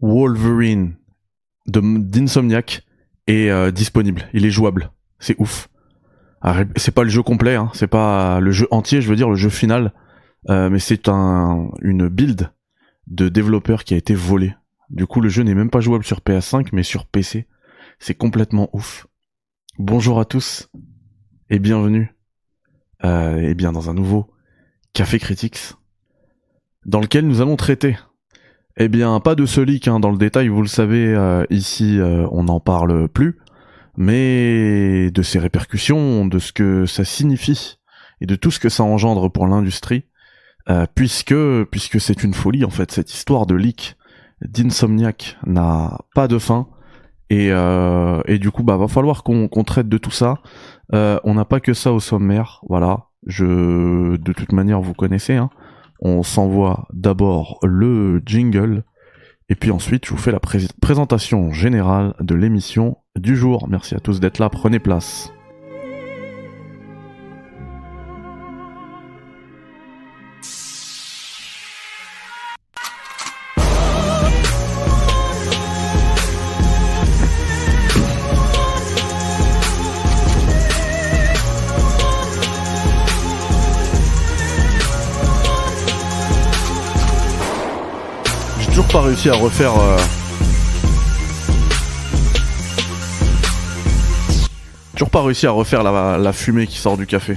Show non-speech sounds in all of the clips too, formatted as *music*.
Wolverine d'Insomniac est euh, disponible. Il est jouable. C'est ouf. C'est pas le jeu complet, hein. c'est pas le jeu entier, je veux dire le jeu final, euh, mais c'est un une build de développeur qui a été volée. Du coup, le jeu n'est même pas jouable sur PS5, mais sur PC. C'est complètement ouf. Bonjour à tous et bienvenue. Euh, et bien dans un nouveau Café Critics, dans lequel nous allons traiter. Eh bien, pas de ce leak hein, dans le détail, vous le savez, euh, ici euh, on n'en parle plus, mais de ses répercussions, de ce que ça signifie et de tout ce que ça engendre pour l'industrie, euh, puisque puisque c'est une folie en fait cette histoire de leak d'Insomniac n'a pas de fin et et du coup bah va falloir qu'on traite de tout ça. On n'a pas que ça au sommaire, voilà. Je de toute manière vous connaissez hein. On s'envoie d'abord le jingle et puis ensuite je vous fais la pré- présentation générale de l'émission du jour. Merci à tous d'être là, prenez place. Réussi à refaire. euh, Toujours pas réussi à refaire la, fumée qui sort du café.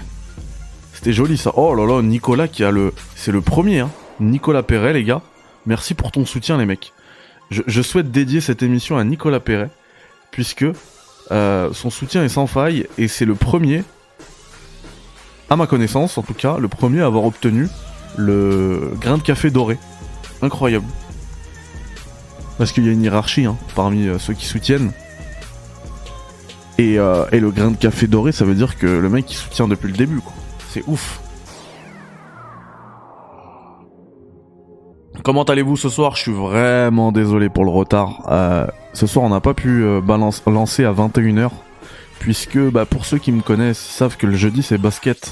C'était joli ça. Oh là là, Nicolas qui a le. C'est le premier, hein. Nicolas Perret, les gars. Merci pour ton soutien, les mecs. Je, je souhaite dédier cette émission à Nicolas Perret, puisque euh, son soutien est sans faille et c'est le premier, à ma connaissance en tout cas, le premier à avoir obtenu le grain de café doré. Incroyable. Parce qu'il y a une hiérarchie hein, parmi euh, ceux qui soutiennent. Et, euh, et le grain de café doré, ça veut dire que le mec il soutient depuis le début. C'est ouf. Comment allez-vous ce soir? Je suis vraiment désolé pour le retard. Euh, ce soir on n'a pas pu lancer à 21h. Puisque bah, pour ceux qui me connaissent, savent que le jeudi c'est basket.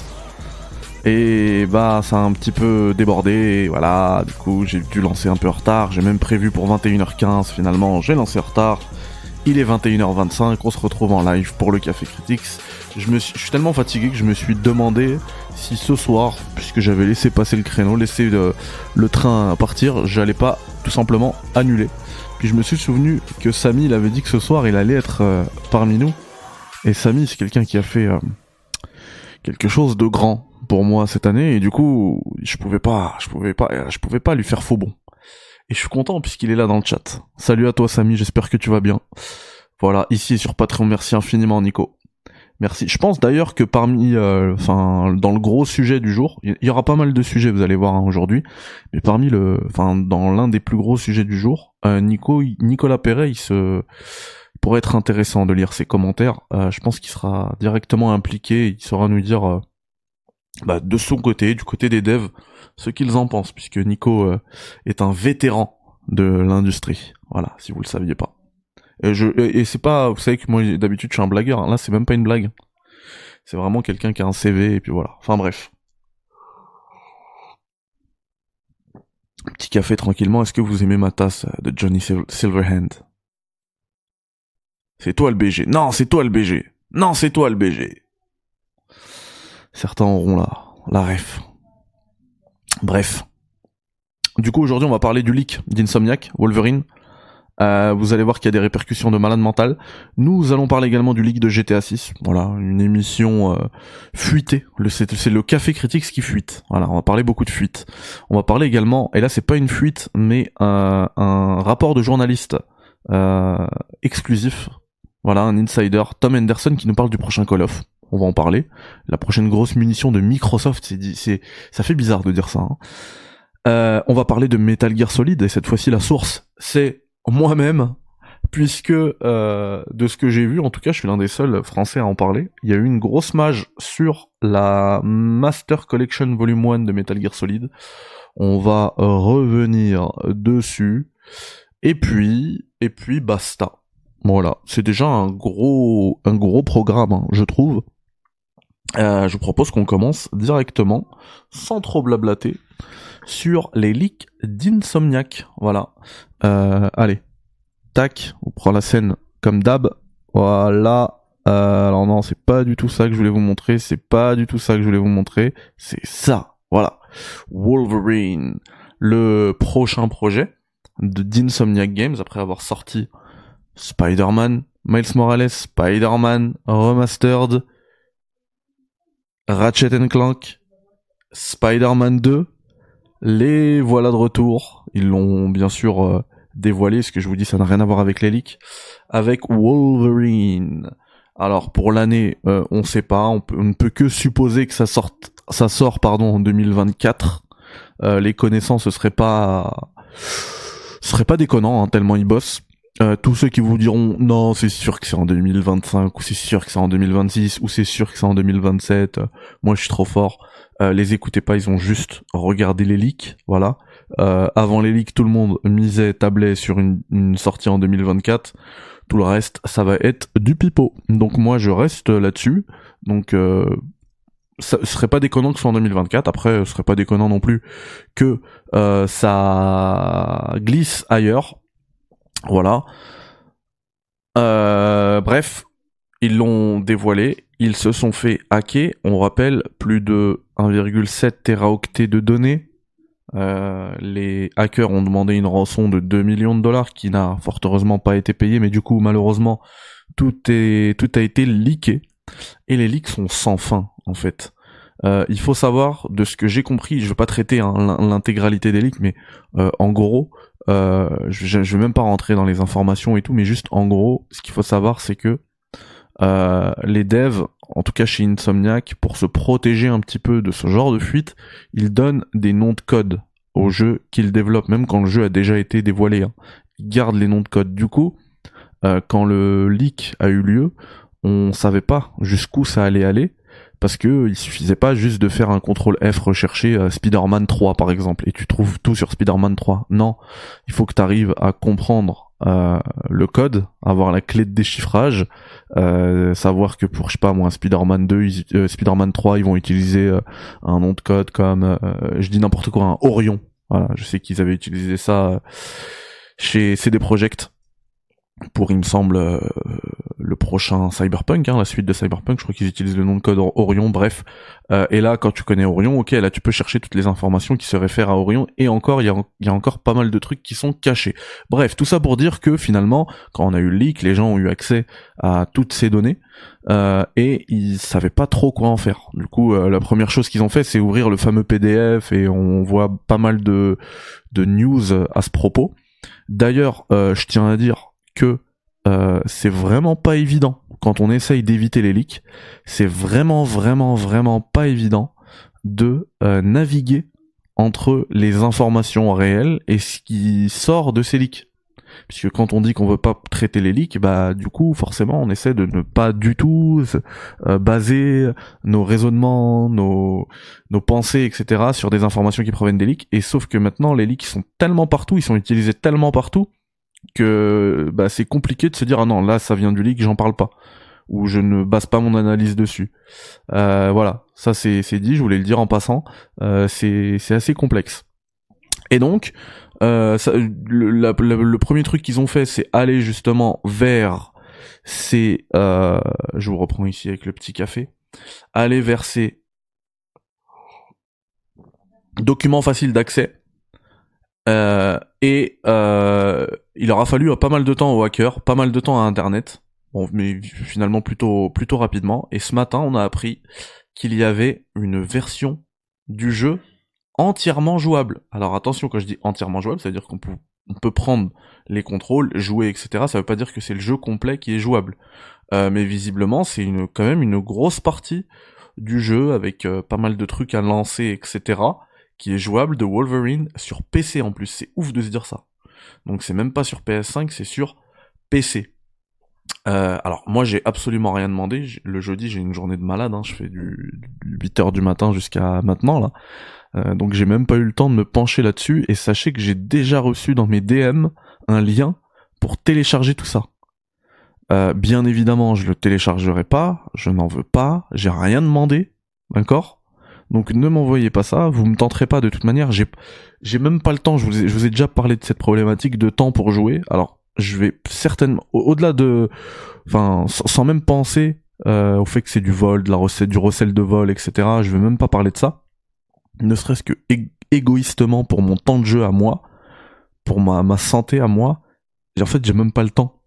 Et bah ça a un petit peu débordé, voilà, du coup j'ai dû lancer un peu en retard, j'ai même prévu pour 21h15 finalement, j'ai lancé en retard. Il est 21h25, on se retrouve en live pour le Café Critics. Je, me suis, tellement fatigué que je me suis demandé si ce soir, puisque j'avais laissé passer le créneau, laissé le, le train partir, j'allais pas tout simplement annuler. Puis je me suis souvenu que Samy il avait dit que ce soir il allait être euh, parmi nous. Et Samy c'est quelqu'un qui a fait euh, quelque chose de grand pour moi cette année et du coup je pouvais pas je pouvais pas je pouvais pas lui faire faux bon. Et je suis content puisqu'il est là dans le chat. Salut à toi Samy j'espère que tu vas bien. Voilà ici sur Patreon merci infiniment Nico. Merci. Je pense d'ailleurs que parmi euh, enfin dans le gros sujet du jour il y, aura pas mal de sujets vous allez voir hein, aujourd'hui mais parmi le enfin dans l'un des plus gros sujets du jour euh, Nico Nicolas Perret il se il pourrait être intéressant de lire ses commentaires. Euh, je pense qu'il sera directement impliqué il saura nous dire euh, bah, de son côté, du côté des devs, ce qu'ils en pensent, puisque Nico euh, est un vétéran de l'industrie. Voilà, si vous le saviez pas. Et, c'est pas, vous savez que moi d'habitude je suis un blagueur, hein. là c'est même pas une blague. C'est vraiment quelqu'un qui a un CV et puis voilà. Enfin bref. Petit café tranquillement. Est-ce que vous aimez ma tasse euh, de Johnny Sil- Silverhand? C'est toi le BG. Non, c'est toi le BG. Non, c'est toi le BG. Certains auront la, la ref. Bref. Du coup, aujourd'hui, on va parler du leak d'Insomniac, Wolverine. Euh, vous allez voir qu'il y a des répercussions de malade mental. Nous allons parler également du leak de GTA 6. Voilà, une émission euh, fuitée. C'est le café critique qui fuite. Voilà, on va parler beaucoup de fuite. On va parler également, et là c'est pas une fuite, mais un, un rapport de journaliste euh, exclusif. Voilà, un insider, Tom Henderson, qui nous parle du prochain Call of. On va en parler. La prochaine grosse munition de Microsoft, c'est, ça fait bizarre de dire ça. hein. Euh, on va parler de Metal Gear Solid et cette fois-ci la source, c'est moi-même, puisque euh, de ce que j'ai vu, en tout cas, je suis l'un des seuls français à en parler. Il y a eu une grosse mage sur la Master Collection Volume 1 de Metal Gear Solid. On va revenir dessus. Et puis, et puis basta. Voilà, c'est déjà un gros, un gros programme, hein, je trouve. Je vous propose qu'on commence directement, sans trop blablater, sur les leaks d'Insomniac. Voilà. allez, tac, on prend la scène comme d'hab. Voilà. alors non, c'est pas du tout ça que je voulais vous montrer. C'est pas du tout ça que je voulais vous montrer. C'est ça. Voilà. Wolverine, le prochain projet de d'Insomniac Games après avoir sorti Spider-Man, Miles Morales, Spider-Man Remastered, Ratchet Clank, Spider-Man 2. Les voilà de retour. Ils l'ont bien sûr euh, dévoilé, ce que je vous dis, ça n'a rien à voir avec les leaks. Avec Wolverine. Alors pour l'année, euh, on sait pas, on, on, ne peut que supposer que ça sorte ça sort pardon en 2024. Euh, les connaissances ce serait pas ce serait pas déconnant hein, tellement ils bossent. Euh, tous ceux qui vous diront non c'est sûr que c'est en 2025 ou c'est sûr que c'est en 2026 ou c'est sûr que c'est en 2027 euh, moi je suis trop fort. Euh, les écoutez pas ils ont juste regardé les leaks voilà. Avant les leaks tout le monde misait tablait sur une, une, sortie en 2024 tout le reste ça va être du pipeau. Donc moi je reste là-dessus. Donc ça serait pas déconnant que ce soit en 2024. Après, ce serait pas déconnant non plus que euh, ça glisse ailleurs. Voilà. Euh, bref, ils l'ont dévoilé. Ils se sont fait hacker. On rappelle plus de 1,7 teraoctets de données. Euh, les hackers ont demandé une rançon de 2 millions de dollars qui n'a fort heureusement pas été payée, mais du coup malheureusement tout est tout a été leaké et les leaks sont sans fin en fait. Euh, il faut savoir, de ce que j'ai compris, je veux pas traiter hein, l'intégralité des leaks, mais en gros, euh, je, je vais même pas rentrer dans les informations et tout, mais juste en gros, ce qu'il faut savoir, c'est que euh, les devs, en tout cas chez Insomniac, pour se protéger un petit peu de ce genre de fuite, ils donnent des noms de code au jeu qu'ils développent, même quand le jeu a déjà été dévoilé. Hein. Ils gardent les noms de code. Du coup, euh, quand le leak a eu lieu, on savait pas jusqu'où ça allait aller parce que il suffisait pas juste de faire un contrôle F rechercher euh, Spider-Man 3 par exemple et tu trouves tout sur Spider-Man 3. Non, il faut que tu arrives à comprendre euh, le code, avoir la clé de déchiffrage, euh, savoir que pour je sais pas moi Spider-Man 2, euh, Spider-Man 3, ils vont utiliser un nom de code comme je dis n'importe quoi un Orion. Voilà, je sais qu'ils avaient utilisé ça chez CD Projekt pour il me semble euh, le prochain Cyberpunk, hein, la suite de Cyberpunk, je crois qu'ils utilisent le nom de code Orion, bref. Euh, et là, quand tu connais Orion, ok, là tu peux chercher toutes les informations qui se réfèrent à Orion, et encore, il y a, encore pas mal de trucs qui sont cachés. Bref, tout ça pour dire que finalement, quand on a eu le leak, les gens ont eu accès à toutes ces données, euh, et ils savaient pas trop quoi en faire. Du coup, euh, la première chose qu'ils ont fait, c'est ouvrir le fameux PDF, et on voit pas mal de, de news à ce propos. D'ailleurs, je tiens à dire, que euh, c'est vraiment pas évident quand on essaye d'éviter les leaks. C'est vraiment, vraiment, vraiment pas évident de euh, naviguer entre les informations réelles et ce qui sort de ces leaks. Puisque quand on dit qu'on veut pas traiter les leaks, bah du coup forcément on essaie de ne pas du tout euh, baser nos raisonnements, nos nos pensées, etc. sur des informations qui proviennent des leaks. Et sauf que maintenant les leaks sont tellement partout, ils sont utilisés tellement partout que bah, c'est compliqué de se dire ah non là ça vient du leak j'en parle pas. Ou je ne base pas mon analyse dessus. Euh, voilà. Ça c'est dit je voulais le dire en passant. Euh, c'est assez complexe. Et donc euh, le, premier truc qu'ils ont fait c'est aller justement vers ces je vous reprends ici avec le petit café. Aller vers ces documents faciles d'accès et il aura fallu pas mal de temps aux hackers, pas mal de temps à Internet, mais finalement plutôt plutôt rapidement. Et ce matin, on a appris qu'il y avait une version du jeu entièrement jouable. Alors attention, quand je dis entièrement jouable, ça veut dire qu'on peut, on peut prendre les contrôles, jouer, etc. Ça veut pas dire que c'est le jeu complet qui est jouable. Euh, mais visiblement, c'est une, quand même une grosse partie du jeu avec euh, pas mal de trucs à lancer, etc qui est jouable de Wolverine sur PC en plus. C'est ouf de se dire ça. Donc c'est même pas sur PS5, c'est sur PC. Euh, alors moi j'ai absolument rien demandé. Le jeudi j'ai une journée de malade. Hein. Je fais du, 8h du matin jusqu'à maintenant là. Euh, donc j'ai même pas eu le temps de me pencher là-dessus. Et sachez que j'ai déjà reçu dans mes DM un lien pour télécharger tout ça. Euh, bien évidemment, je le téléchargerai pas, je n'en veux pas, j'ai rien demandé, d'accord? Donc ne m'envoyez pas ça, vous me tenterez pas de toute manière, j'ai même pas le temps, je vous, ai, déjà parlé de cette problématique de temps pour jouer. Alors, je vais certainement au-delà de enfin sans même penser euh, au fait que c'est du vol, de la recette, du recel de vol, etc. Je vais même pas parler de ça. Ne serait-ce que égoïstement pour mon temps de jeu à moi, pour ma, ma santé à moi, en fait j'ai même pas le temps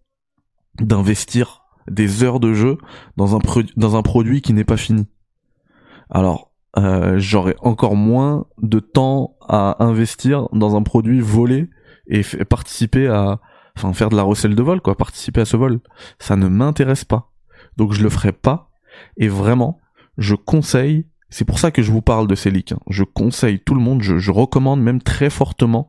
d'investir des heures de jeu dans un, dans un produit qui n'est pas fini. Alors, euh, j'aurai encore moins de temps à investir dans un produit volé et participer à, enfin faire de la recelle de vol, quoi, participer à ce vol. Ça ne m'intéresse pas. Donc je le ferai pas. Et vraiment, je conseille, c'est pour ça que je vous parle de ces leaks, hein. je conseille tout le monde, je, je recommande même très fortement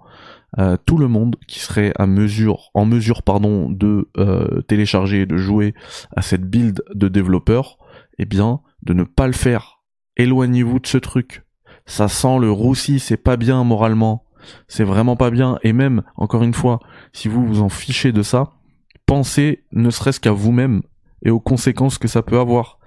euh, tout le monde qui serait à mesure, en mesure pardon, de euh, télécharger et de jouer à cette build de développeur, eh bien, de ne pas le faire. Éloignez-vous de ce truc. Ça sent le roussi, c'est pas bien moralement. C'est vraiment pas bien. Et même, encore une fois, si vous vous en fichez de ça, pensez ne serait-ce qu'à vous-même et aux conséquences que ça peut avoir.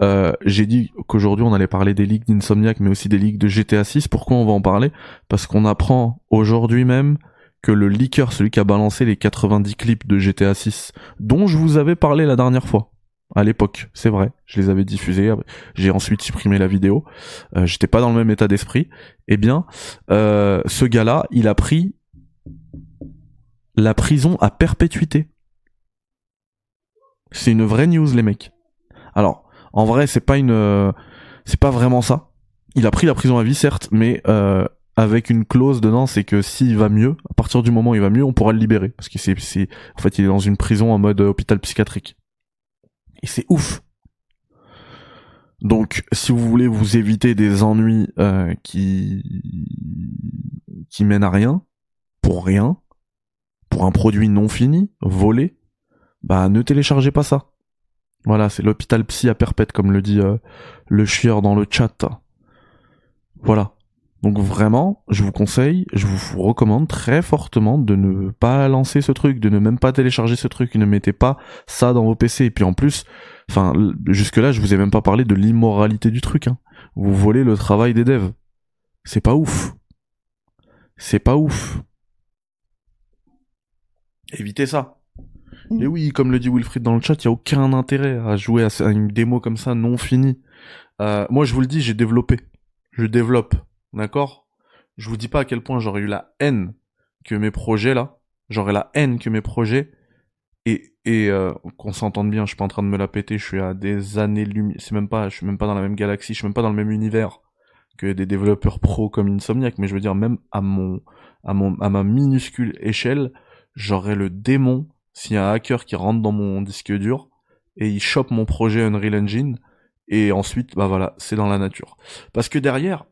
Euh, j'ai dit qu'aujourd'hui on allait parler des ligues d'Insomniac, mais aussi des ligues de GTA 6. Pourquoi on va en parler? Parce qu'on apprend aujourd'hui même que le leaker, celui qui a balancé les 90 clips de GTA 6, dont je vous avais parlé la dernière fois, à l'époque, c'est vrai, je les avais diffusés, j'ai ensuite supprimé la vidéo, euh, j'étais pas dans le même état d'esprit, eh bien, euh, ce gars-là, il a pris la prison à perpétuité. C'est une vraie news, les mecs. Alors, en vrai, c'est pas une, euh, c'est pas vraiment ça. Il a pris la prison à vie, certes, mais euh, avec une clause dedans, c'est que s'il va mieux, à partir du moment où il va mieux, on pourra le libérer, parce que c'est, en fait, il est dans une prison en mode hôpital psychiatrique. Et c'est ouf. Donc, si vous voulez vous éviter des ennuis euh, qui qui mènent à rien, pour rien, pour un produit non fini, volé, bah ne téléchargez pas ça. Voilà, c'est l'hôpital psy à perpète, comme le dit euh, le chieur dans le chat. Voilà. Donc vraiment, je vous conseille, je vous recommande très fortement de ne pas lancer ce truc, de ne même pas télécharger ce truc, ne mettez pas ça dans vos PC. Et puis en plus, enfin, jusque là, je vous ai même pas parlé de l'immoralité du truc. Hein. Vous volez le travail des devs. C'est pas ouf. C'est pas ouf. Évitez ça. Et oui, comme le dit Wilfried dans le chat, il y a aucun intérêt à jouer à une démo comme ça non finie. Euh, moi, je vous le dis, j'ai développé. Je développe, d'accord? Je vous dis pas à quel point j'aurais eu la haine que mes projets là, j'aurais la haine que mes projets. Et et euh, qu'on s'entende bien, je suis pas en train de me la péter, je suis à des années lumière, c'est même pas, je suis même pas dans la même galaxie, je suis même pas dans le même univers que des développeurs pro comme Insomniac, mais je veux dire même à mon à mon à ma minuscule échelle, j'aurais le démon s'il y a un hacker qui rentre dans mon disque dur et il chope mon projet Unreal Engine et ensuite bah voilà c'est dans la nature. Parce que derrière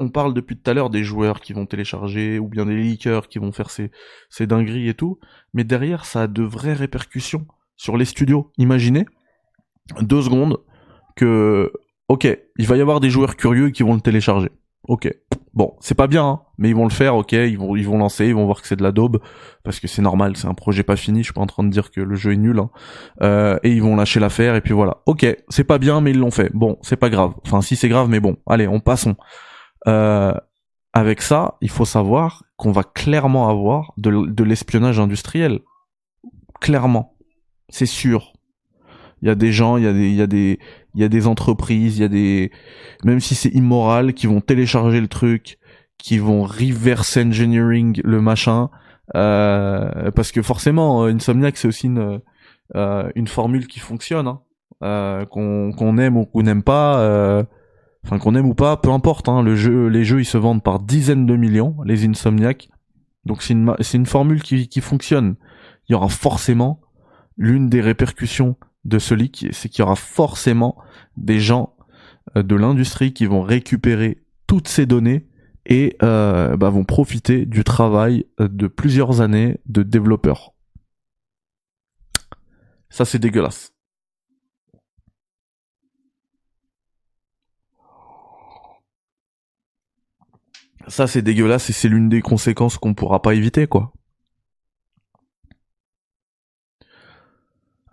on parle depuis tout à l'heure des joueurs qui vont télécharger ou bien des leakers qui vont faire ces, ces dingueries et tout mais derrière ça a de vraies répercussions sur les studios imaginez deux secondes que ok il va y avoir des joueurs curieux qui vont le télécharger ok Bon, c'est pas bien, hein, mais ils vont le faire, ok, ils vont, lancer, ils vont voir que c'est de la daube, parce que c'est normal, c'est un projet pas fini, je suis pas en train de dire que le jeu est nul, hein. euh, et ils vont lâcher l'affaire, et puis voilà. Ok, c'est pas bien, mais ils l'ont fait. Bon, c'est pas grave. Enfin, si c'est grave, mais bon, allez, on passons. Euh, avec ça, il faut savoir qu'on va clairement avoir de, l'espionnage industriel. Clairement. C'est sûr. Il y a des gens, il y a des, il y a des, il y a des entreprises, il y a des, même si c'est immoral, qui vont télécharger le truc, qui vont reverse engineering le machin, euh, parce que forcément, euh, Insomniac c'est aussi une, euh, une formule qui fonctionne, hein. euh, qu'on qu'on aime ou qu'on n'aime pas, euh, enfin qu'on aime ou pas, peu importe. Hein, le jeu, les jeux ils se vendent par dizaines de millions, les Insomniac. Donc c'est une c'est une formule qui qui fonctionne. Il y aura forcément l'une des répercussions de ce leak, c'est qu'il y aura forcément des gens euh, de l'industrie qui vont récupérer toutes ces données et euh, bah, vont profiter du travail euh, de plusieurs années de développeurs. Ça c'est dégueulasse. Ça c'est dégueulasse et c'est l'une des conséquences qu'on pourra pas éviter quoi.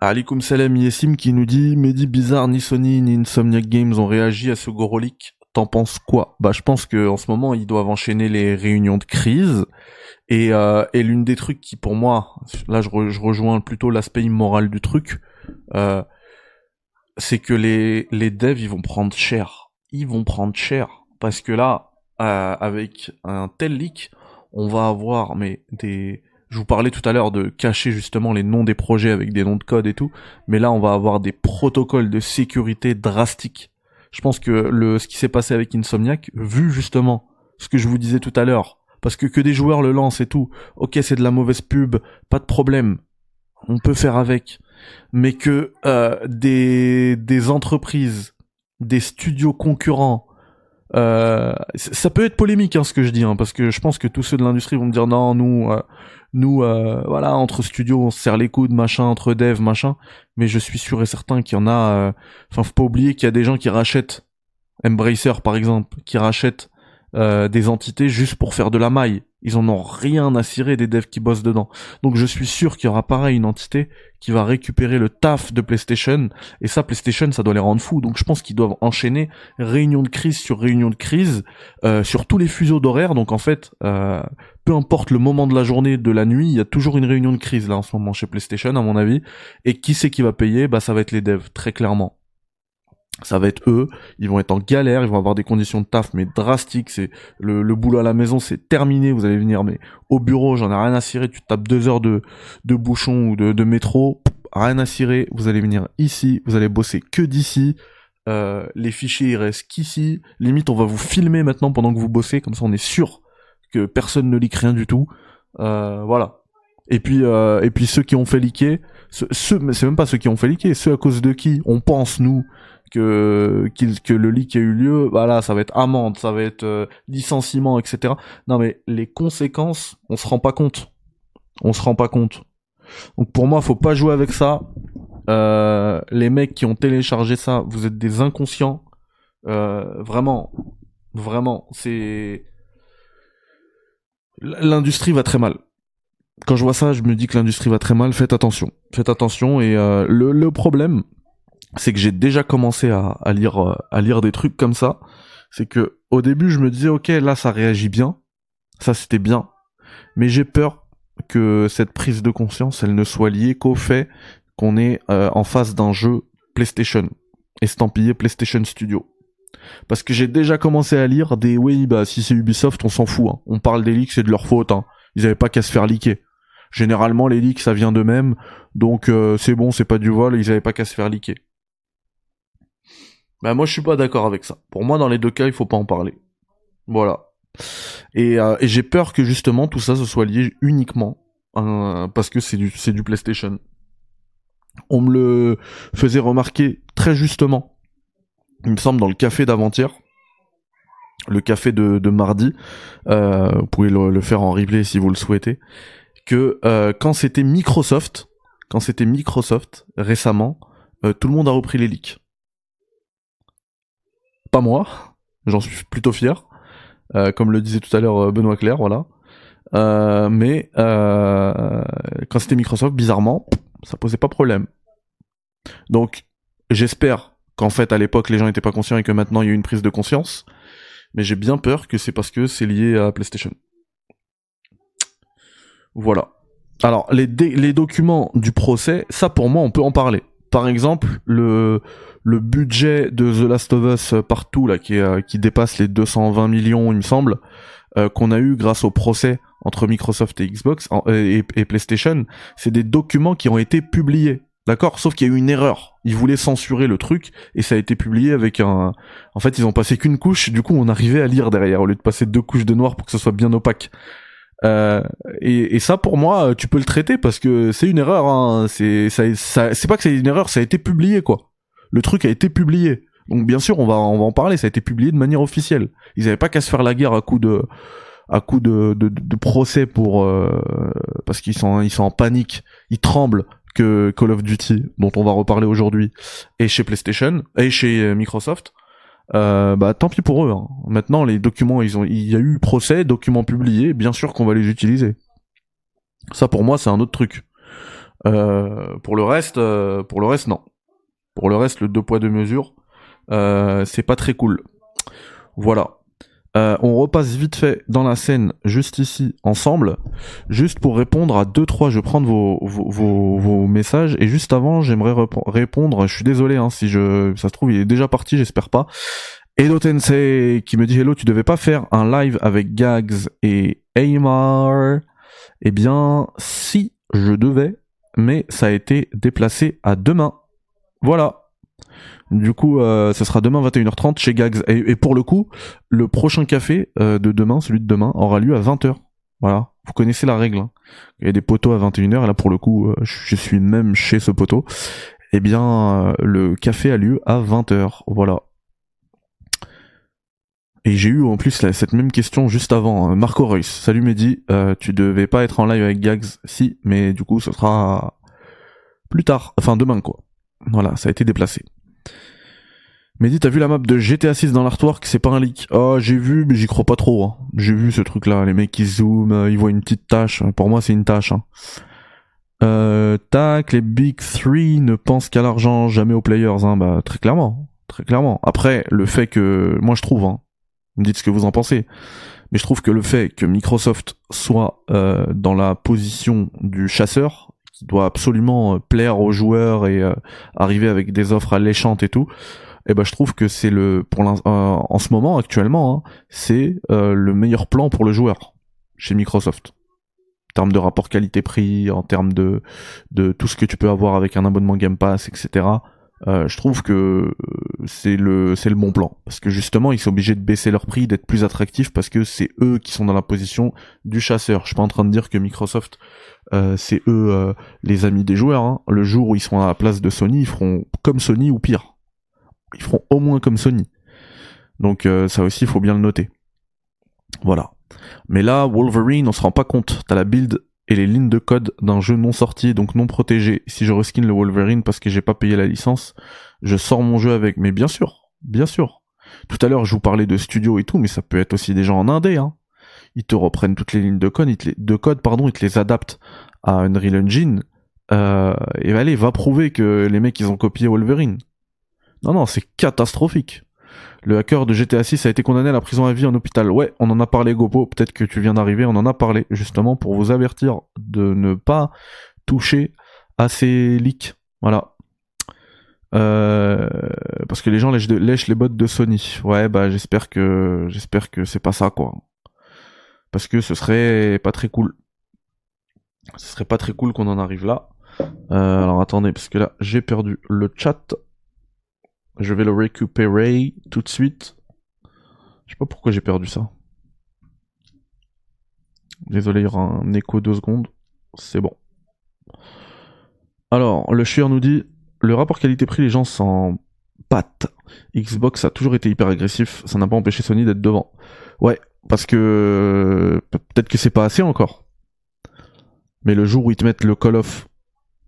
Alikum salam Yessim qui nous dit Mehdi bizarre ni Sony ni Insomniac Games ont réagi à ce Gorolik. T'en penses quoi? Bah je pense que en ce moment ils doivent enchaîner les réunions de crise et, euh, et l'une des trucs qui pour moi, là je, rejoins plutôt l'aspect immoral du truc, euh, c'est que les les devs ils vont prendre cher, ils vont prendre cher parce que là euh, avec un tel leak, on va avoir mais des je vous parlais tout à l'heure de cacher justement les noms des projets avec des noms de code et tout, mais là on va avoir des protocoles de sécurité drastiques. Je pense que le ce qui s'est passé avec Insomniac, vu justement ce que je vous disais tout à l'heure, parce que que des joueurs le lancent et tout, ok c'est de la mauvaise pub, pas de problème, on peut faire avec, mais que euh, des des entreprises, des studios concurrents euh, ça peut être polémique hein, ce que je dis, hein, parce que je pense que tous ceux de l'industrie vont me dire non, nous, euh, nous, euh, voilà, entre studios, on se serre les coudes, machin, entre devs, machin. Mais je suis sûr et certain qu'il y en a. Euh, enfin, faut pas oublier qu'il y a des gens qui rachètent Embracer, par exemple, qui rachètent des entités juste pour faire de la maille. Ils en ont rien à cirer des devs qui bossent dedans. Donc je suis sûr qu'il y aura pareil une entité qui va récupérer le taf de PlayStation. Et ça, PlayStation, ça doit les rendre fous. Donc je pense qu'ils doivent enchaîner réunion de crise sur réunion de crise euh, sur tous les fuseaux d'horaire. Donc en fait, euh, peu importe le moment de la journée, de la nuit, il y a toujours une réunion de crise là en ce moment chez PlayStation, à mon avis. Et qui c'est qui va payer? Bah ça va être les devs, très clairement ça va être eux, ils vont être en galère, ils vont avoir des conditions de taf mais drastiques, c'est le, boulot à la maison c'est terminé, vous allez venir mais au bureau j'en ai rien à cirer, tu tapes deux heures de, bouchon ou de, métro, rien à cirer, vous allez venir ici, vous allez bosser que d'ici, euh, les fichiers ils restent qu'ici, limite on va vous filmer maintenant pendant que vous bossez, comme ça on est sûr que personne ne lit rien du tout, euh, voilà. Et puis euh, et puis ceux qui ont fait liquer, ceux, ceux c'est même pas ceux qui ont fait liquer, ceux à cause de qui on pense nous que que le leak a eu lieu, voilà, ça va être amende, ça va être euh, licenciement, etc. Non mais les conséquences, on se rend pas compte. On se rend pas compte. Donc pour moi, faut pas jouer avec ça. Euh, les mecs qui ont téléchargé ça, vous êtes des inconscients. Euh, vraiment, vraiment, c'est l'industrie va très mal. Quand je vois ça, je me dis que l'industrie va très mal. Faites attention, faites attention. Et le problème, c'est que j'ai déjà commencé à, lire euh, à lire des trucs comme ça. C'est que au début je me disais ok là ça réagit bien, ça c'était bien, mais j'ai peur que cette prise de conscience elle ne soit liée qu'au fait qu'on est euh, en face d'un jeu PlayStation estampillé PlayStation Studio. Parce que j'ai déjà commencé à lire des oui bah si c'est Ubisoft on s'en fout, hein. on parle des leaks c'est de leur faute, hein. ils avaient pas qu'à se faire leaker. Généralement les leaks ça vient d'eux-mêmes, donc euh, c'est bon c'est pas du vol, ils avaient pas qu'à se faire leaker. Bah moi je suis pas d'accord avec ça. Pour moi dans les deux cas il faut pas en parler. Voilà. Et, euh, et j'ai peur que justement tout ça se soit lié uniquement euh, parce que c'est du c'est du PlayStation. On me le faisait remarquer très justement. Il me semble dans le café d'avant-hier, le café de, mardi. Euh, vous pouvez le, faire en replay si vous le souhaitez. Que euh, quand c'était Microsoft, quand c'était Microsoft récemment, tout le monde a repris les leaks pas moi, j'en suis plutôt fier, euh, comme le disait tout à l'heure euh, Benoît Claire, voilà. Euh, mais quand c'était Microsoft, bizarrement, ça posait pas problème. Donc, j'espère qu'en fait, à l'époque, les gens n'étaient pas conscients et que maintenant, il y a eu une prise de conscience. Mais j'ai bien peur que c'est parce que c'est lié à PlayStation. Voilà. Alors, les, les documents du procès, ça pour moi, on peut en parler. Par exemple, le, budget de The Last of Us euh, partout là qui, euh, dépasse les 220 millions il me semble euh, qu'on a eu grâce au procès entre Microsoft et Xbox et, PlayStation, c'est des documents qui ont été publiés. D'accord? Sauf qu'il y a eu une erreur. Ils voulaient censurer le truc et ça a été publié avec un. En fait, ils ont passé qu'une couche. Du coup, on arrivait à lire derrière au lieu de passer deux couches de noir pour que ce soit bien opaque. Euh, et, et, ça, pour moi, tu peux le traiter parce que c'est une erreur. Hein. C'est ça, ça c'est pas que c'est une erreur, ça a été publié quoi le truc a été publié. Donc bien sûr, on va, on va en parler, ça a été publié de manière officielle. Ils n'avaient pas qu'à se faire la guerre à coup de à coup de, de, de procès pour euh, parce qu'ils sont ils sont en panique, ils tremblent que Call of Duty, dont on va reparler aujourd'hui, est chez PlayStation et chez euh, Microsoft. Euh, bah tant pis pour eux. Hein. Maintenant, les documents, ils ont, il y a eu procès, documents publiés, bien sûr qu'on va les utiliser. Ça pour moi, c'est un autre truc. pour le reste, pour le reste, non. Pour le reste, le deux poids deux mesures, c'est pas très cool. Voilà. Euh, on repasse vite fait dans la scène, juste ici, ensemble, juste pour répondre à deux trois. Je vais prendre vos, messages et juste avant, j'aimerais répondre. Je suis désolé hein, si je, ça se trouve, il est déjà parti, j'espère pas. Edo Tensei qui me dit hello, tu devais pas faire un live avec Gags et Aymar Eh bien, si je devais, mais ça a été déplacé à demain. Voilà. Du coup, euh, ça sera demain 21h30 chez Gags. Et, pour le coup, le prochain café euh, de demain, celui de demain, aura lieu à 20h. Voilà, vous connaissez la règle. Hein. Il y a des poteaux à 21h, et là pour le coup, euh, je suis même chez ce poteau. Eh bien, le café a lieu à 20h. Voilà. Et j'ai eu en plus cette même question juste avant. Hein. Marco Reus, salut Mehdi, tu devais pas être en live avec Gags, si, mais du coup ce sera plus tard, enfin demain quoi. Voilà, ça a été déplacé. Mehdi, t'as vu la map de GTA 6 dans l'artwork? C'est pas un leak. Oh, j'ai vu, mais j'y crois pas trop. Hein. J'ai vu ce truc-là. Les mecs qui zooment, euh, ils voient une petite tâche. Pour moi, c'est une tâche. Hein. Euh, tac, les Big 3 ne pensent qu'à l'argent, jamais aux players. Hein. Bah, très clairement. Très clairement. Après, le fait que... Moi, je trouve. Dites ce que vous en pensez. Mais je trouve que le fait que Microsoft soit euh, dans la position du chasseur, doit absolument euh, plaire aux joueurs et arriver avec des offres alléchantes et tout. Et eh ben je trouve que c'est le pour euh, en ce moment actuellement hein, c'est euh, le meilleur plan pour le joueur chez Microsoft. En termes de rapport qualité-prix en termes de de tout ce que tu peux avoir avec un abonnement Game Pass etc euh, je trouve que c'est le c'est le bon plan parce que justement ils sont obligés de baisser leur prix d'être plus attractifs parce que c'est eux qui sont dans la position du chasseur je suis pas en train de dire que Microsoft c'est eux les amis des joueurs hein. le jour où ils seront à la place de Sony ils feront comme Sony ou pire ils feront au moins comme Sony. Donc euh, ça aussi, il faut bien le noter. Voilà. Mais là, Wolverine, on se rend pas compte. T'as la build et les lignes de code d'un jeu non sorti, donc non protégé. Si je reskin le Wolverine parce que j'ai pas payé la licence, je sors mon jeu avec. Mais bien sûr, bien sûr. Tout à l'heure, je vous parlais de studio et tout, mais ça peut être aussi des gens en indé. Hein. Ils te reprennent toutes les lignes de code, ils te les, de code, pardon, ils te les adaptent à Unreal Engine. Euh, et allez, va prouver que les mecs ils ont copié Wolverine. Non, non, c'est catastrophique. Le hacker de GTA 6 a été condamné à la prison à vie en hôpital. Ouais, on en a parlé, Gopo. Peut-être que tu viens d'arriver. On en a parlé justement pour vous avertir de ne pas toucher à ces leaks. Voilà. Euh, parce que les gens lèchent, les bottes de Sony. Ouais, bah j'espère que j'espère que c'est pas ça quoi. Parce que ce serait pas très cool. Ce serait pas très cool qu'on en arrive là. Euh, alors attendez, parce que là j'ai perdu le chat. Je vais le récupérer tout de suite. Je sais pas pourquoi j'ai perdu ça. Désolé, il y aura un écho deux secondes. C'est bon. Alors, le chieur nous dit le rapport qualité-prix, les gens s'en battent. Xbox a toujours été hyper agressif, ça n'a pas empêché Sony d'être devant. Ouais, parce que peut-être que c'est pas assez encore. Mais le jour où ils te mettent le Call of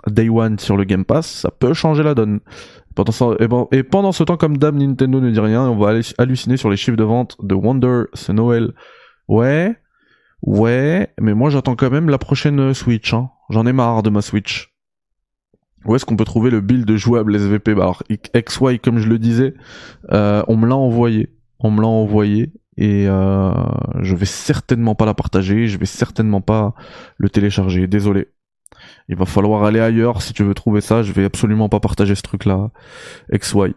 Day One sur le Game Pass, ça peut changer la donne. Et pendant ce temps, comme Dame Nintendo ne dit rien, on va halluciner sur les chiffres de vente de Wonder ce Noël. Ouais, ouais, mais moi j'attends quand même la prochaine Switch. Hein. J'en ai marre de ma Switch. Où est-ce qu'on peut trouver le build jouable SVP bah alors, XY, comme je le disais, euh, on me l'a envoyé. On me l'a envoyé et euh, je vais certainement pas la partager, je vais certainement pas le télécharger. Désolé. Il va falloir aller ailleurs si tu veux trouver ça. Je vais absolument pas partager ce truc-là. XY.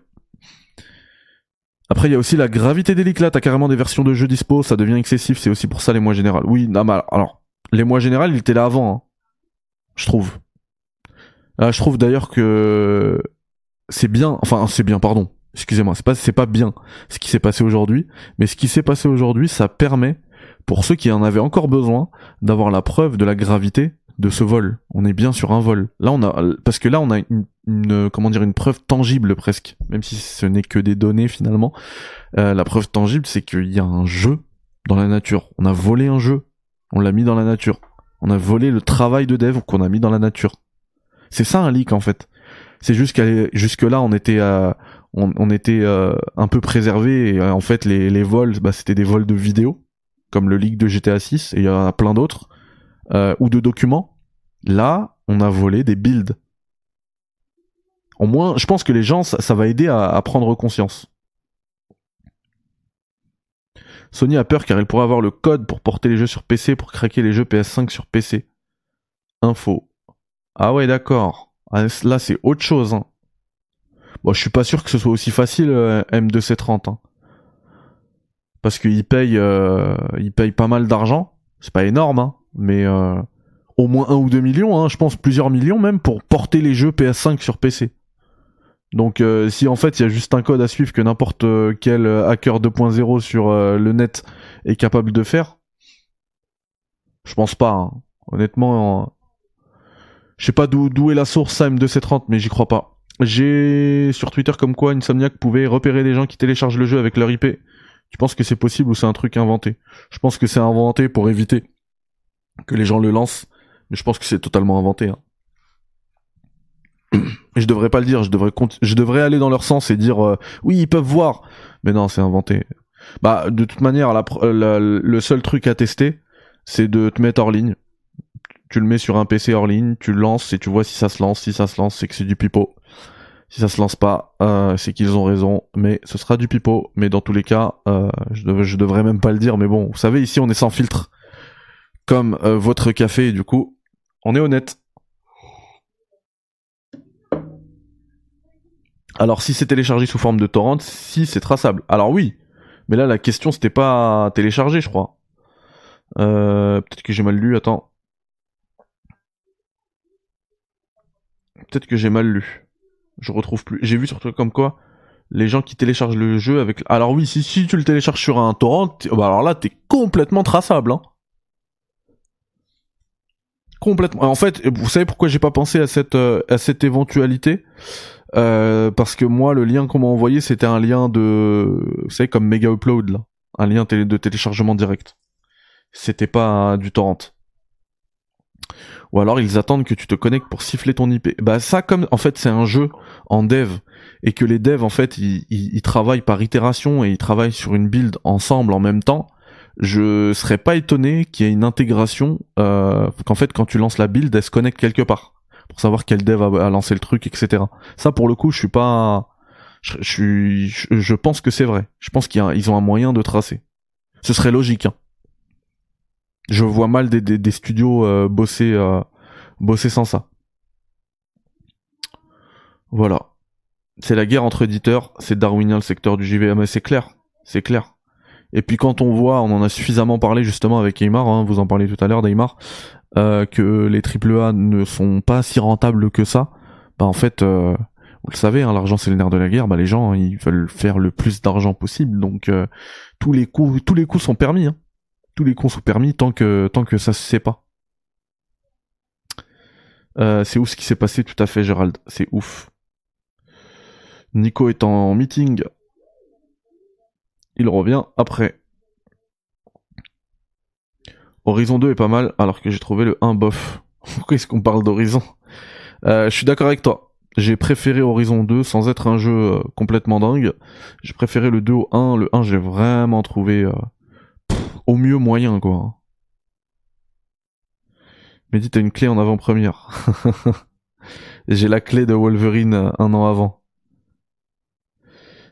Après, il y a aussi la gravité des leaks là. T'as carrément des versions de jeux dispo. Ça devient excessif. C'est aussi pour ça les mois généraux. Oui, non, mais alors, les mois généraux, ils étaient là avant. Hein. Je trouve. Ah, je trouve d'ailleurs que c'est bien. Enfin, c'est bien, pardon. Excusez-moi. C'est pas, c'est pas bien ce qui s'est passé aujourd'hui. Mais ce qui s'est passé aujourd'hui, ça permet, pour ceux qui en avaient encore besoin, d'avoir la preuve de la gravité de ce vol. On est bien sur un vol. Là, on a parce que là, on a une, comment dire une preuve tangible presque, même si ce n'est que des données finalement. Euh, la preuve tangible, c'est qu'il y a un jeu dans la nature. On a volé un jeu, on l'a mis dans la nature. On a volé le travail de dev qu'on a mis dans la nature. C'est ça un leak en fait. C'est juste qu'à jusque là, on était on, était euh, un peu préservé euh, en fait les, les vols, bah, c'était des vols de vidéos comme le leak de GTA 6 et il y en a plein d'autres. Euh, ou de documents, là, on a volé des builds. Au moins, je pense que les gens, ça, va aider à, prendre conscience. Sony a peur car elle pourrait avoir le code pour porter les jeux sur PC pour craquer les jeux PS5 sur PC. Info. Ah ouais, d'accord. Ah, là, c'est autre chose. Hein. Bon, je suis pas sûr que ce soit aussi facile euh, M2C30. Hein. Parce qu'il paye, euh, il paye pas mal d'argent. C'est pas énorme, hein, mais euh, au moins un ou deux millions, hein, je pense plusieurs millions même pour porter les jeux PS5 sur PC. Donc euh, si en fait il y a juste un code à suivre que n'importe quel hacker 2.0 sur le net est capable de faire, je pense pas. Hein. Honnêtement, je sais pas d'où est la source ça M2C30, mais j'y crois pas. J'ai sur Twitter comme quoi Insomniac pouvait repérer des gens qui téléchargent le jeu avec leur IP. Tu penses que c'est possible ou c'est un truc inventé? Je pense que c'est inventé pour éviter que les gens le lancent, mais je pense que c'est totalement inventé. Hein. Je devrais pas le dire, je devrais je devrais aller dans leur sens et dire euh, oui ils peuvent voir, mais non c'est inventé. Bah de toute manière le seul truc à tester c'est de te mettre hors ligne. Tu le mets sur un PC hors ligne, tu le lances et tu vois si ça se lance. Si ça se lance, c'est que c'est du pipeau. Si ça se lance pas, euh, c'est qu'ils ont raison, mais ce sera du pipeau. Mais dans tous les cas, euh, je, je, devrais même pas le dire, mais bon, vous savez, ici on est sans filtre, comme euh, votre café, du coup, on est honnête. Alors si c'est téléchargé sous forme de torrent, si c'est traçable. Alors oui, mais là la question c'était pas téléchargé, je crois. Peut-être que j'ai mal lu. Attends. Peut-être que j'ai mal lu. Je retrouve plus. J'ai vu surtout comme quoi les gens qui téléchargent le jeu avec. Alors oui, si, si tu le télécharges sur un torrent, bah alors là t'es complètement traçable. Hein. Complètement. En fait, vous savez pourquoi j'ai pas pensé à cette euh, à cette éventualité? Euh, Parce que moi, le lien qu'on m'a envoyé, c'était un lien de, vous savez, comme Mega Upload là, un lien de téléchargement direct. C'était pas du torrent ou alors ils attendent que tu te connectes pour siffler ton IP. Bah ça comme en fait c'est un jeu en dev et que les devs en fait ils, travaillent par itération et ils travaillent sur une build ensemble en même temps, je serais pas étonné qu'il y ait une intégration euh, qu'en fait quand tu lances la build elle se connecte quelque part pour savoir quel dev a, lancé le truc etc. Ça pour le coup je suis pas je, suis je, pense que c'est vrai. Je pense qu'ils ont un moyen de tracer. Ce serait logique. Hein je vois mal des, studios euh, bosser euh, bosser sans ça. Voilà. C'est la guerre entre éditeurs, c'est darwinien le secteur du JV, mais c'est clair, c'est clair. Et puis quand on voit, on en a suffisamment parlé justement avec Aymar, hein, vous en parlez tout à l'heure d'Aymar, euh, que les AAA ne sont pas si rentables que ça, bah en fait, euh, vous le savez, hein, l'argent c'est le nerf de la guerre, bah les gens ils veulent faire le plus d'argent possible, donc tous les coups, tous les coups sont permis. Hein tous les cons sont permis tant que tant que ça se sait pas. Euh, c'est ouf ce qui s'est passé, tout à fait, Gérald? C'est ouf. Nico est en meeting. Il revient après. Horizon 2 est pas mal, alors que j'ai trouvé le 1 bof. *laughs* Pourquoi est-ce qu'on parle d'Horizon? Euh, Je suis d'accord avec toi. J'ai préféré Horizon 2 sans être un jeu euh, complètement dingue. J'ai préféré le 2 au 1. Le 1, j'ai vraiment trouvé au mieux moyen, quoi. Mais dis, t'as une clé en avant-première. *laughs* J'ai la clé de Wolverine euh, un an avant.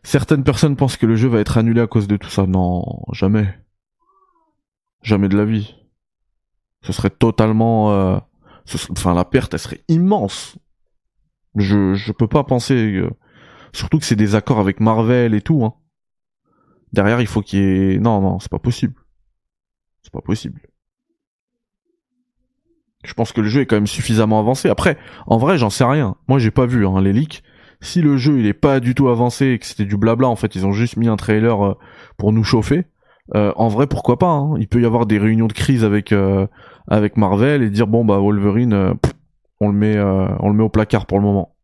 Certaines personnes pensent que le jeu va être annulé à cause de tout ça. Non, jamais. Jamais de la vie. Ce serait totalement... Euh, enfin, la perte, elle serait immense. Je, je peux pas penser... Surtout que c'est des accords avec Marvel et tout. Hein. Derrière, il faut qu'il y ait... Non, non, c'est pas possible. C'est pas possible. Je pense que le jeu est quand même suffisamment avancé. Après, en vrai, j'en sais rien. Moi, j'ai pas vu hein, les leaks. Si le jeu il est pas du tout avancé et que c'était du blabla, en fait, ils ont juste mis un trailer euh, pour nous chauffer. Euh, en vrai, pourquoi pas hein. Il peut y avoir des réunions de crise avec euh, avec Marvel et dire bon bah Wolverine, on le met on le met au placard pour le moment.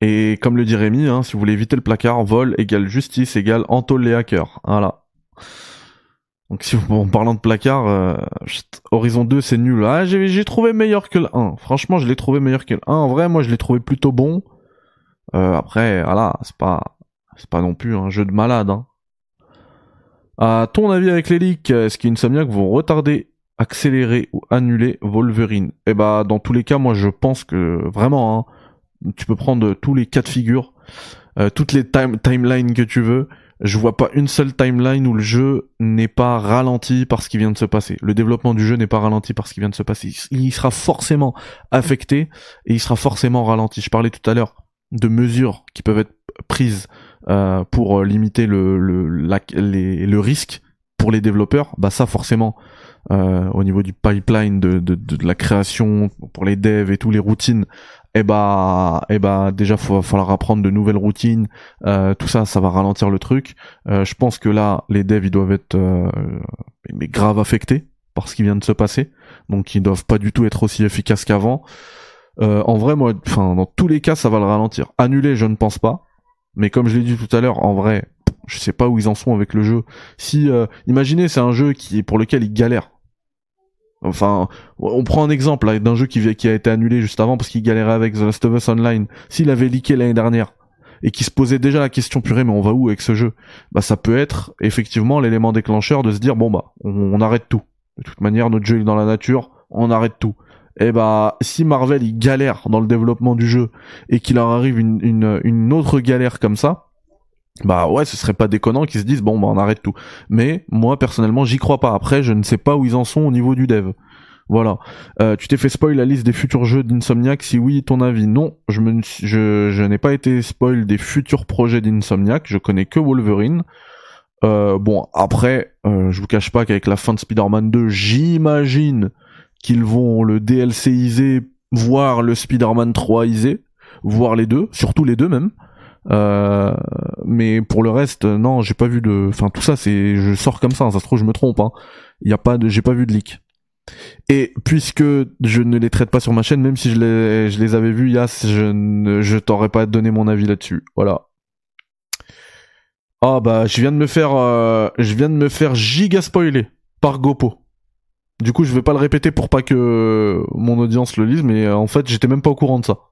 Et comme le dit Rémi, hein, si vous voulez éviter le placard, vol égale justice égale entôle les hackers. Voilà. Donc si en parlant de placard, euh, Horizon 2 c'est nul. Ah j'ai trouvé meilleur que le 1. Franchement je l'ai trouvé meilleur que le 1. En vrai moi je l'ai trouvé plutôt bon. Euh, après voilà c'est pas c'est pas non plus un jeu de malade. Hein. À ton avis avec les leaks, est-ce qu'Insomniac vont retarder accélérer ou annuler Wolverine? Eh bah dans tous les cas, moi je pense que vraiment, hein, tu peux prendre tous les cas de figure, euh, toutes les time timelines que tu veux. Je vois pas une seule timeline où le jeu n'est pas ralenti par ce qui vient de se passer. Le développement du jeu n'est pas ralenti par ce qui vient de se passer. Il sera forcément affecté et il sera forcément ralenti. Je parlais tout à l'heure de mesures qui peuvent être prises euh, pour limiter le le, le risque pour les développeurs. Bah ça forcément euh, au niveau du pipeline de, de, de, la création pour les devs et tous les routines, eh bah, eh bah déjà faut falloir apprendre de nouvelles routines. Euh, tout ça, ça va ralentir le truc. Euh, je pense que là, les devs ils doivent être euh, mais grave affectés par ce qui vient de se passer, donc ils doivent pas du tout être aussi efficaces qu'avant. Euh, en vrai, moi, enfin dans tous les cas, ça va le ralentir. Annuler, je ne pense pas. Mais comme je l'ai dit tout à l'heure, en vrai, je sais pas où ils en sont avec le jeu. Si, imaginez, c'est un jeu qui pour lequel ils galèrent. Enfin, on prend un exemple d'un jeu qui, a été annulé juste avant parce qu'il galérait avec The Last of Us Online. S'il avait leaké l'année dernière et qui se posait déjà la question purée, mais on va où avec ce jeu? Bah, ça peut être effectivement l'élément déclencheur de se dire bon bah, on, arrête tout. De toute manière, notre jeu est dans la nature, on arrête tout. Et bah, si Marvel il galère dans le développement du jeu et qu'il leur arrive une, une autre galère comme ça, bah ouais, ce serait pas déconnant qu'ils se disent bon bah on arrête tout. Mais moi personnellement, j'y crois pas. Après, je ne sais pas où ils en sont au niveau du dev. Voilà. Euh, tu t'es fait spoil la liste des futurs jeux d'Insomniac? Si oui, ton avis? Non, je me je, je n'ai pas été spoil des futurs projets d'Insomniac. Je connais que Wolverine. Euh, bon, après, euh, je vous cache pas qu'avec la fin de Spider-Man 2, j'imagine qu'ils vont le DLCiser, voire le Spider-Man 3iser, voire les deux, surtout les deux même. Euh, mais pour le reste, non, j'ai pas vu de. Enfin, tout ça, c'est, je sors comme ça. Ça se trouve, je me trompe. Hein. Y a pas de, j'ai pas vu de leak. Et puisque je ne les traite pas sur ma chaîne, même si je les, avais vus, Yas, je ne, je t'aurais pas donné mon avis là-dessus. Voilà. Ah bah, je viens de me faire, euh, je viens de me faire giga spoiler par Gopo. Du coup, je vais pas le répéter pour pas que mon audience le lise, mais euh, en fait, j'étais même pas au courant de ça.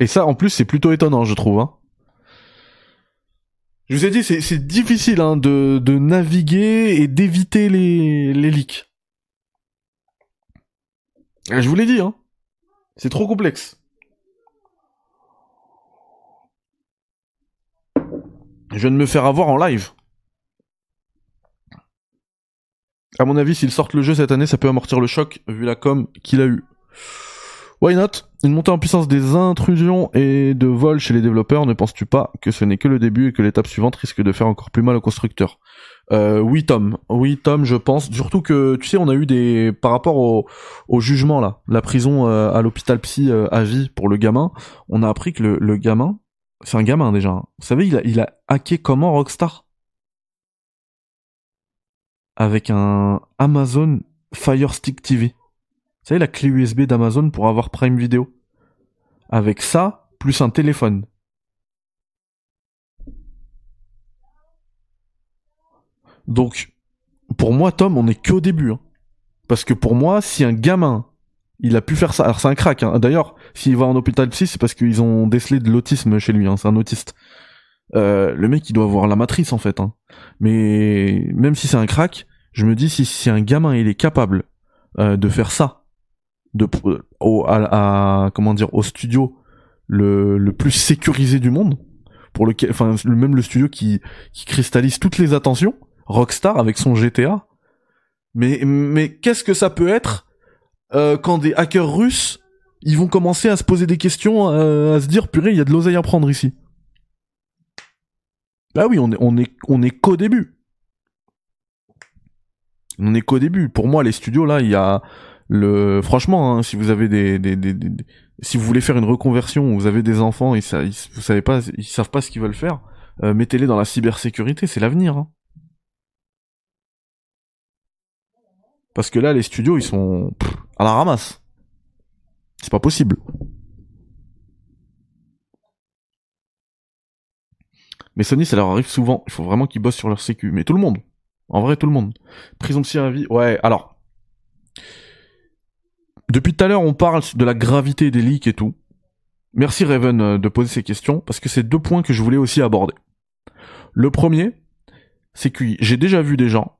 Et ça, en plus, c'est plutôt étonnant, je trouve. Hein. Je vous ai dit, c'est difficile hein, de, naviguer et d'éviter les, leaks. Je vous l'ai dit, hein. C'est trop complexe. Je viens de me faire avoir en live. À mon avis, s'ils sortent le jeu cette année, ça peut amortir le choc, vu la com qu'il a eu. Why not? Une montée en puissance des intrusions et de vols chez les développeurs, ne penses-tu pas que ce n'est que le début et que l'étape suivante risque de faire encore plus mal aux constructeurs? Euh, oui Tom, oui Tom, je pense. Surtout que tu sais, on a eu des par rapport au, jugement là, la prison euh, à l'hôpital psy euh, à vie pour le gamin, on a appris que le, le gamin, c'est un gamin déjà. Hein. Vous savez, il a, il a hacké comment Rockstar? Avec un Amazon Fire Stick TV. Vous savez, la clé USB d'Amazon pour avoir Prime Video. Avec ça, plus un téléphone. Donc, pour moi, Tom, on est qu'au début. Hein. Parce que pour moi, si un gamin, il a pu faire ça, alors c'est un crack. Hein. D'ailleurs, s'il va en hôpital psy, c'est parce qu'ils ont décelé de l'autisme chez lui. Hein. C'est un autiste. Euh, le mec, il doit avoir la matrice en fait. Mais même si c'est un crack, je me dis si, si un gamin, il est capable euh, de faire ça au, comment dire au studio le, le plus sécurisé du monde pour lequel enfin même le studio qui qui cristallise toutes les attentions Rockstar avec son GTA mais mais qu'est-ce que ça peut être euh, quand des hackers russes ils vont commencer à se poser des questions euh, à se dire purée il y a de l'oseille à prendre ici. Bah oui on est on est on est qu'au début. On est qu'au début. Pour moi les studios là il y a le franchement hein, si vous avez des, si vous voulez faire une reconversion vous avez des enfants et ça vous savez pas ils savent pas ce qu'ils veulent faire euh, mettez-les dans la cybersécurité c'est l'avenir hein. parce que là les studios ils sont à la ramasse. C'est pas possible. Mais Sony ça leur arrive souvent. Il faut vraiment qu'ils bossent sur leur sécu. Mais tout le monde. En vrai tout le monde. Prison à vie ouais alors depuis tout à l'heure, on parle de la gravité des leaks et tout. Merci Raven euh, de poser ces questions, parce que c'est deux points que je voulais aussi aborder. Le premier, c'est que j'ai déjà vu des gens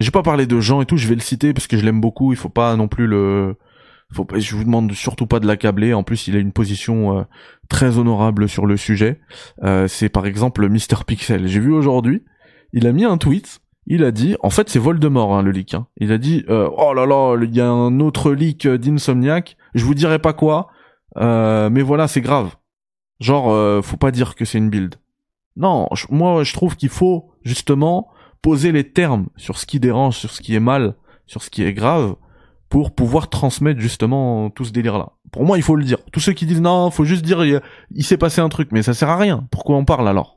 J'ai pas parlé de Jean et tout, je vais le citer parce que je l'aime beaucoup, il faut pas non plus le faut pas, je vous demande surtout pas de l'accabler. En plus, il a une position euh, très honorable sur le sujet. Euh, c'est par exemple Mister Pixel. J'ai vu aujourd'hui, il a mis un tweet. Il a dit, en fait, c'est Voldemort hein, le leak. Hein. Il a dit, euh, oh là là, il y a un autre leak d'Insomniac. Je vous dirai pas quoi, mais voilà, c'est grave. Genre, faut pas dire que c'est une build. Non, moi, je trouve qu'il faut justement poser les termes sur ce qui dérange, sur ce qui est mal, sur ce qui est grave, pour pouvoir transmettre justement tout ce délire-là. Pour moi, il faut le dire. Tous ceux qui disent non, faut juste dire il, s'est passé un truc, mais ça sert à rien. Pourquoi on parle alors?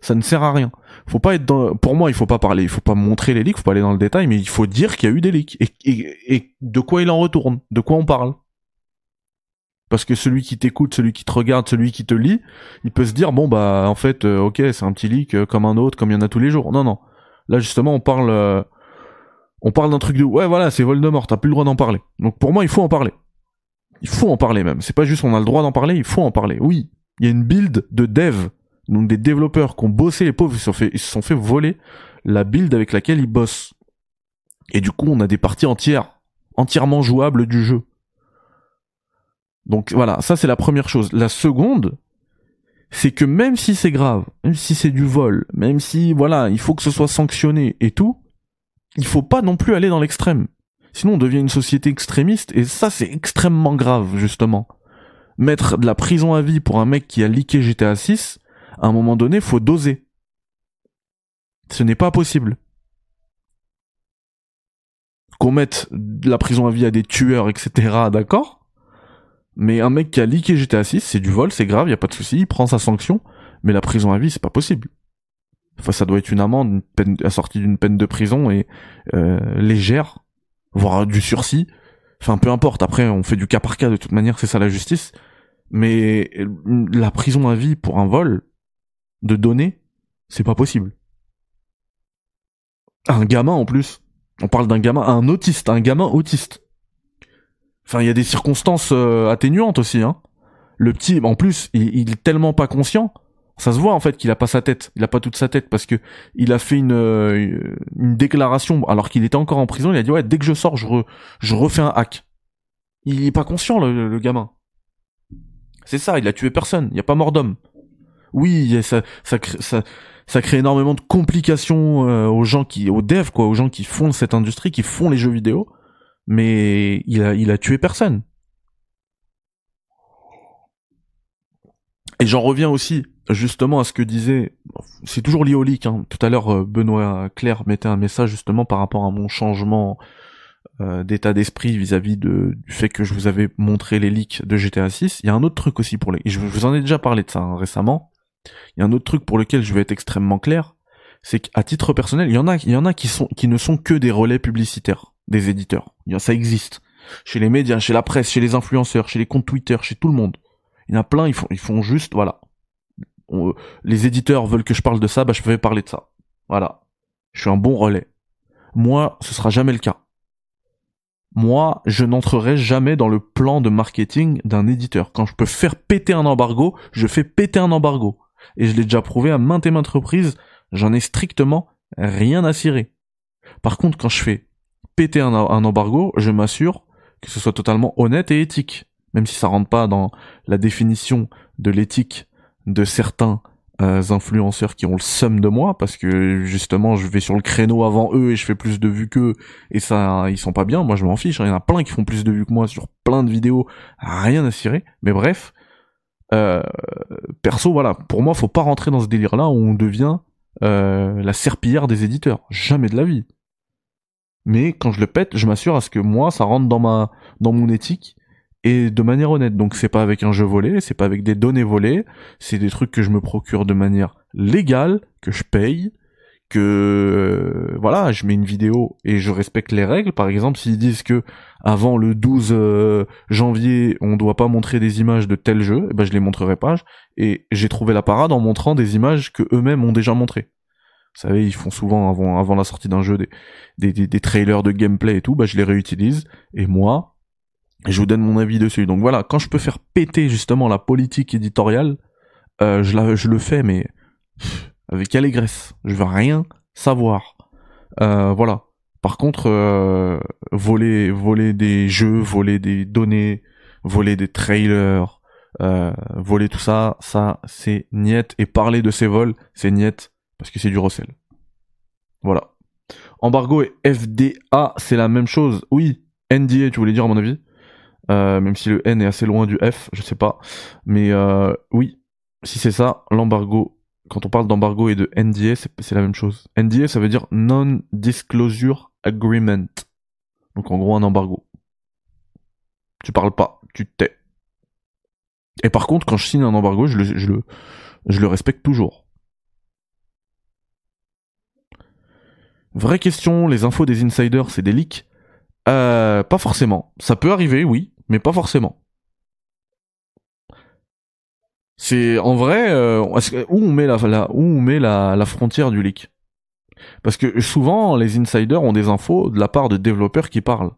Ça ne sert à rien. Faut pas être dans... Pour moi, il faut pas parler, il faut pas montrer les leaks, faut pas aller dans le détail, mais il faut dire qu'il y a eu des leaks et, et de quoi il en retourne, de quoi on parle? Parce que celui qui t'écoute, celui qui te regarde, celui qui te lit, il peut se dire bon bah en fait euh, ok c'est un petit leak euh, comme un autre, comme il y en a tous les jours. Non non, là justement on parle euh, on parle d'un truc de ouais voilà c'est Voldemort, t'as plus le droit d'en parler. Donc pour moi il faut en parler. Il faut en parler même. C'est pas juste on a le droit d'en parler, il faut en parler. Oui, il y a une build de dev, donc des développeurs qui ont bossé les pauvres, ils se sont fait, ils se sont fait voler la build avec laquelle ils bossent. Et du coup on a des parties entières, entièrement jouables du jeu. Donc voilà, ça c'est la première chose. La seconde, c'est que même si c'est grave, même si c'est du vol, même si voilà, il faut que ce soit sanctionné et tout, il faut pas non plus aller dans l'extrême. Sinon on devient une société extrémiste et ça c'est extrêmement grave justement. Mettre de la prison à vie pour un mec qui a leaké GTA 6, à un moment donné, faut doser. Ce n'est pas possible. Qu'on mette la prison à vie à des tueurs, etc., d'accord? Mais un mec qui a leaké GTA 6, c'est du vol, c'est grave, y a pas de souci, il prend sa sanction, mais la prison à vie, c'est pas possible. Enfin, ça doit être une amende, une peine, assortie d'une peine de prison et euh, légère, voire du sursis. Enfin, peu importe. Après, on fait du cas par cas de toute manière, c'est ça la justice. Mais la prison à vie pour un vol de données, c'est pas possible. Un gamin en plus. On parle d'un gamin, un autiste, un gamin autiste. Enfin, il y a des circonstances euh, atténuantes aussi. Hein. Le petit, en plus, il, est tellement pas conscient. Ça se voit en fait qu'il a pas sa tête, il a pas toute sa tête parce que il a fait une euh, une déclaration alors qu'il était encore en prison. Il a dit ouais dès que je sors je refais un hack. Il est pas conscient le, gamin. C'est ça, il a tué personne. Il y a pas mort d'homme. Oui, ça ça crée énormément de complications euh, aux gens qui aux devs quoi, aux gens qui font cette industrie, qui font les jeux vidéo mais il a, tué personne. Et j'en reviens aussi justement à ce que disait, c'est toujours lié au leak. Hein. Tout à l'heure, euh, Benoît Claire mettait un message justement par rapport à mon changement euh, d'état d'esprit vis-à-vis du fait que je vous avais montré les leaks de GTA 6. Il y a un autre truc aussi pour les, je vous en ai déjà parlé de ça hein, récemment. Il y a un autre truc pour lequel je vais être extrêmement clair, c'est qu'à titre personnel, il y en a, il y en a qui sont, qui ne sont que des relais publicitaires des éditeurs. Ça existe. Chez les médias, chez la presse, chez les influenceurs, chez les comptes Twitter, chez tout le monde. Il y en a plein, ils font, ils font juste, voilà. les éditeurs veulent que je parle de ça, bah je vais parler de ça. Voilà. Je suis un bon relais. Moi, ce sera jamais le cas. Moi, je n'entrerai jamais dans le plan de marketing d'un éditeur. Quand je peux faire péter un embargo, je fais péter un embargo. Et je l'ai déjà prouvé à maintes et maintes reprises, j'en ai strictement rien à cirer. Par contre, quand je fais péter un, embargo, je m'assure que ce soit totalement honnête et éthique. Même si ça rentre pas dans la définition de l'éthique de certains euh, influenceurs qui ont le seum de moi parce que justement je vais sur le créneau avant eux et je fais plus de vues qu'eux et ça ils sont pas bien moi je m'en fiche il y en a plein qui font plus de vues que moi sur plein de vidéos rien à cirer mais bref euh, perso voilà pour moi faut pas rentrer dans ce délire là où on devient euh, la serpillière des éditeurs jamais de la vie mais quand je le pète, je m'assure à ce que moi, ça rentre dans ma, dans mon éthique et de manière honnête. Donc c'est pas avec un jeu volé, c'est pas avec des données volées, c'est des trucs que je me procure de manière légale, que je paye, que euh, voilà, je mets une vidéo et je respecte les règles. Par exemple, s'ils disent que avant le 12 euh, janvier, on doit pas montrer des images de tel jeu, eh ben je les montrerai pas. Et j'ai trouvé la parade en montrant des images que eux-mêmes ont déjà montrées. Vous savez, ils font souvent avant, la sortie d'un jeu des, trailers de gameplay et tout, bah je les réutilise. Et moi, je vous donne mon avis dessus. Donc voilà, quand je peux faire péter justement la politique éditoriale, euh, je, la, je le fais, mais avec allégresse. Je veux rien savoir. Euh, voilà. Par contre, euh, voler, voler des jeux, voler des données, voler des trailers, euh, voler tout ça, ça c'est niet. Et parler de ces vols, c'est niet parce que c'est du recel. Voilà. Embargo et FDA, c'est la même chose. Oui, NDA, tu voulais dire à mon avis. Euh, même si le N est assez loin du F, je sais pas. Mais euh, oui, si c'est ça, l'embargo, quand on parle d'embargo et de NDA, c'est la même chose. NDA, ça veut dire Non-Disclosure Agreement. Donc en gros, un embargo. Tu parles pas, tu tais. Et par contre, quand je signe un embargo, je le, respecte toujours. Vraie question, les infos des insiders, c'est des leaks euh, Pas forcément. Ça peut arriver, oui, mais pas forcément. C'est en vrai euh, où on met la, frontière du leak? Parce que souvent les insiders ont des infos de la part de développeurs qui parlent.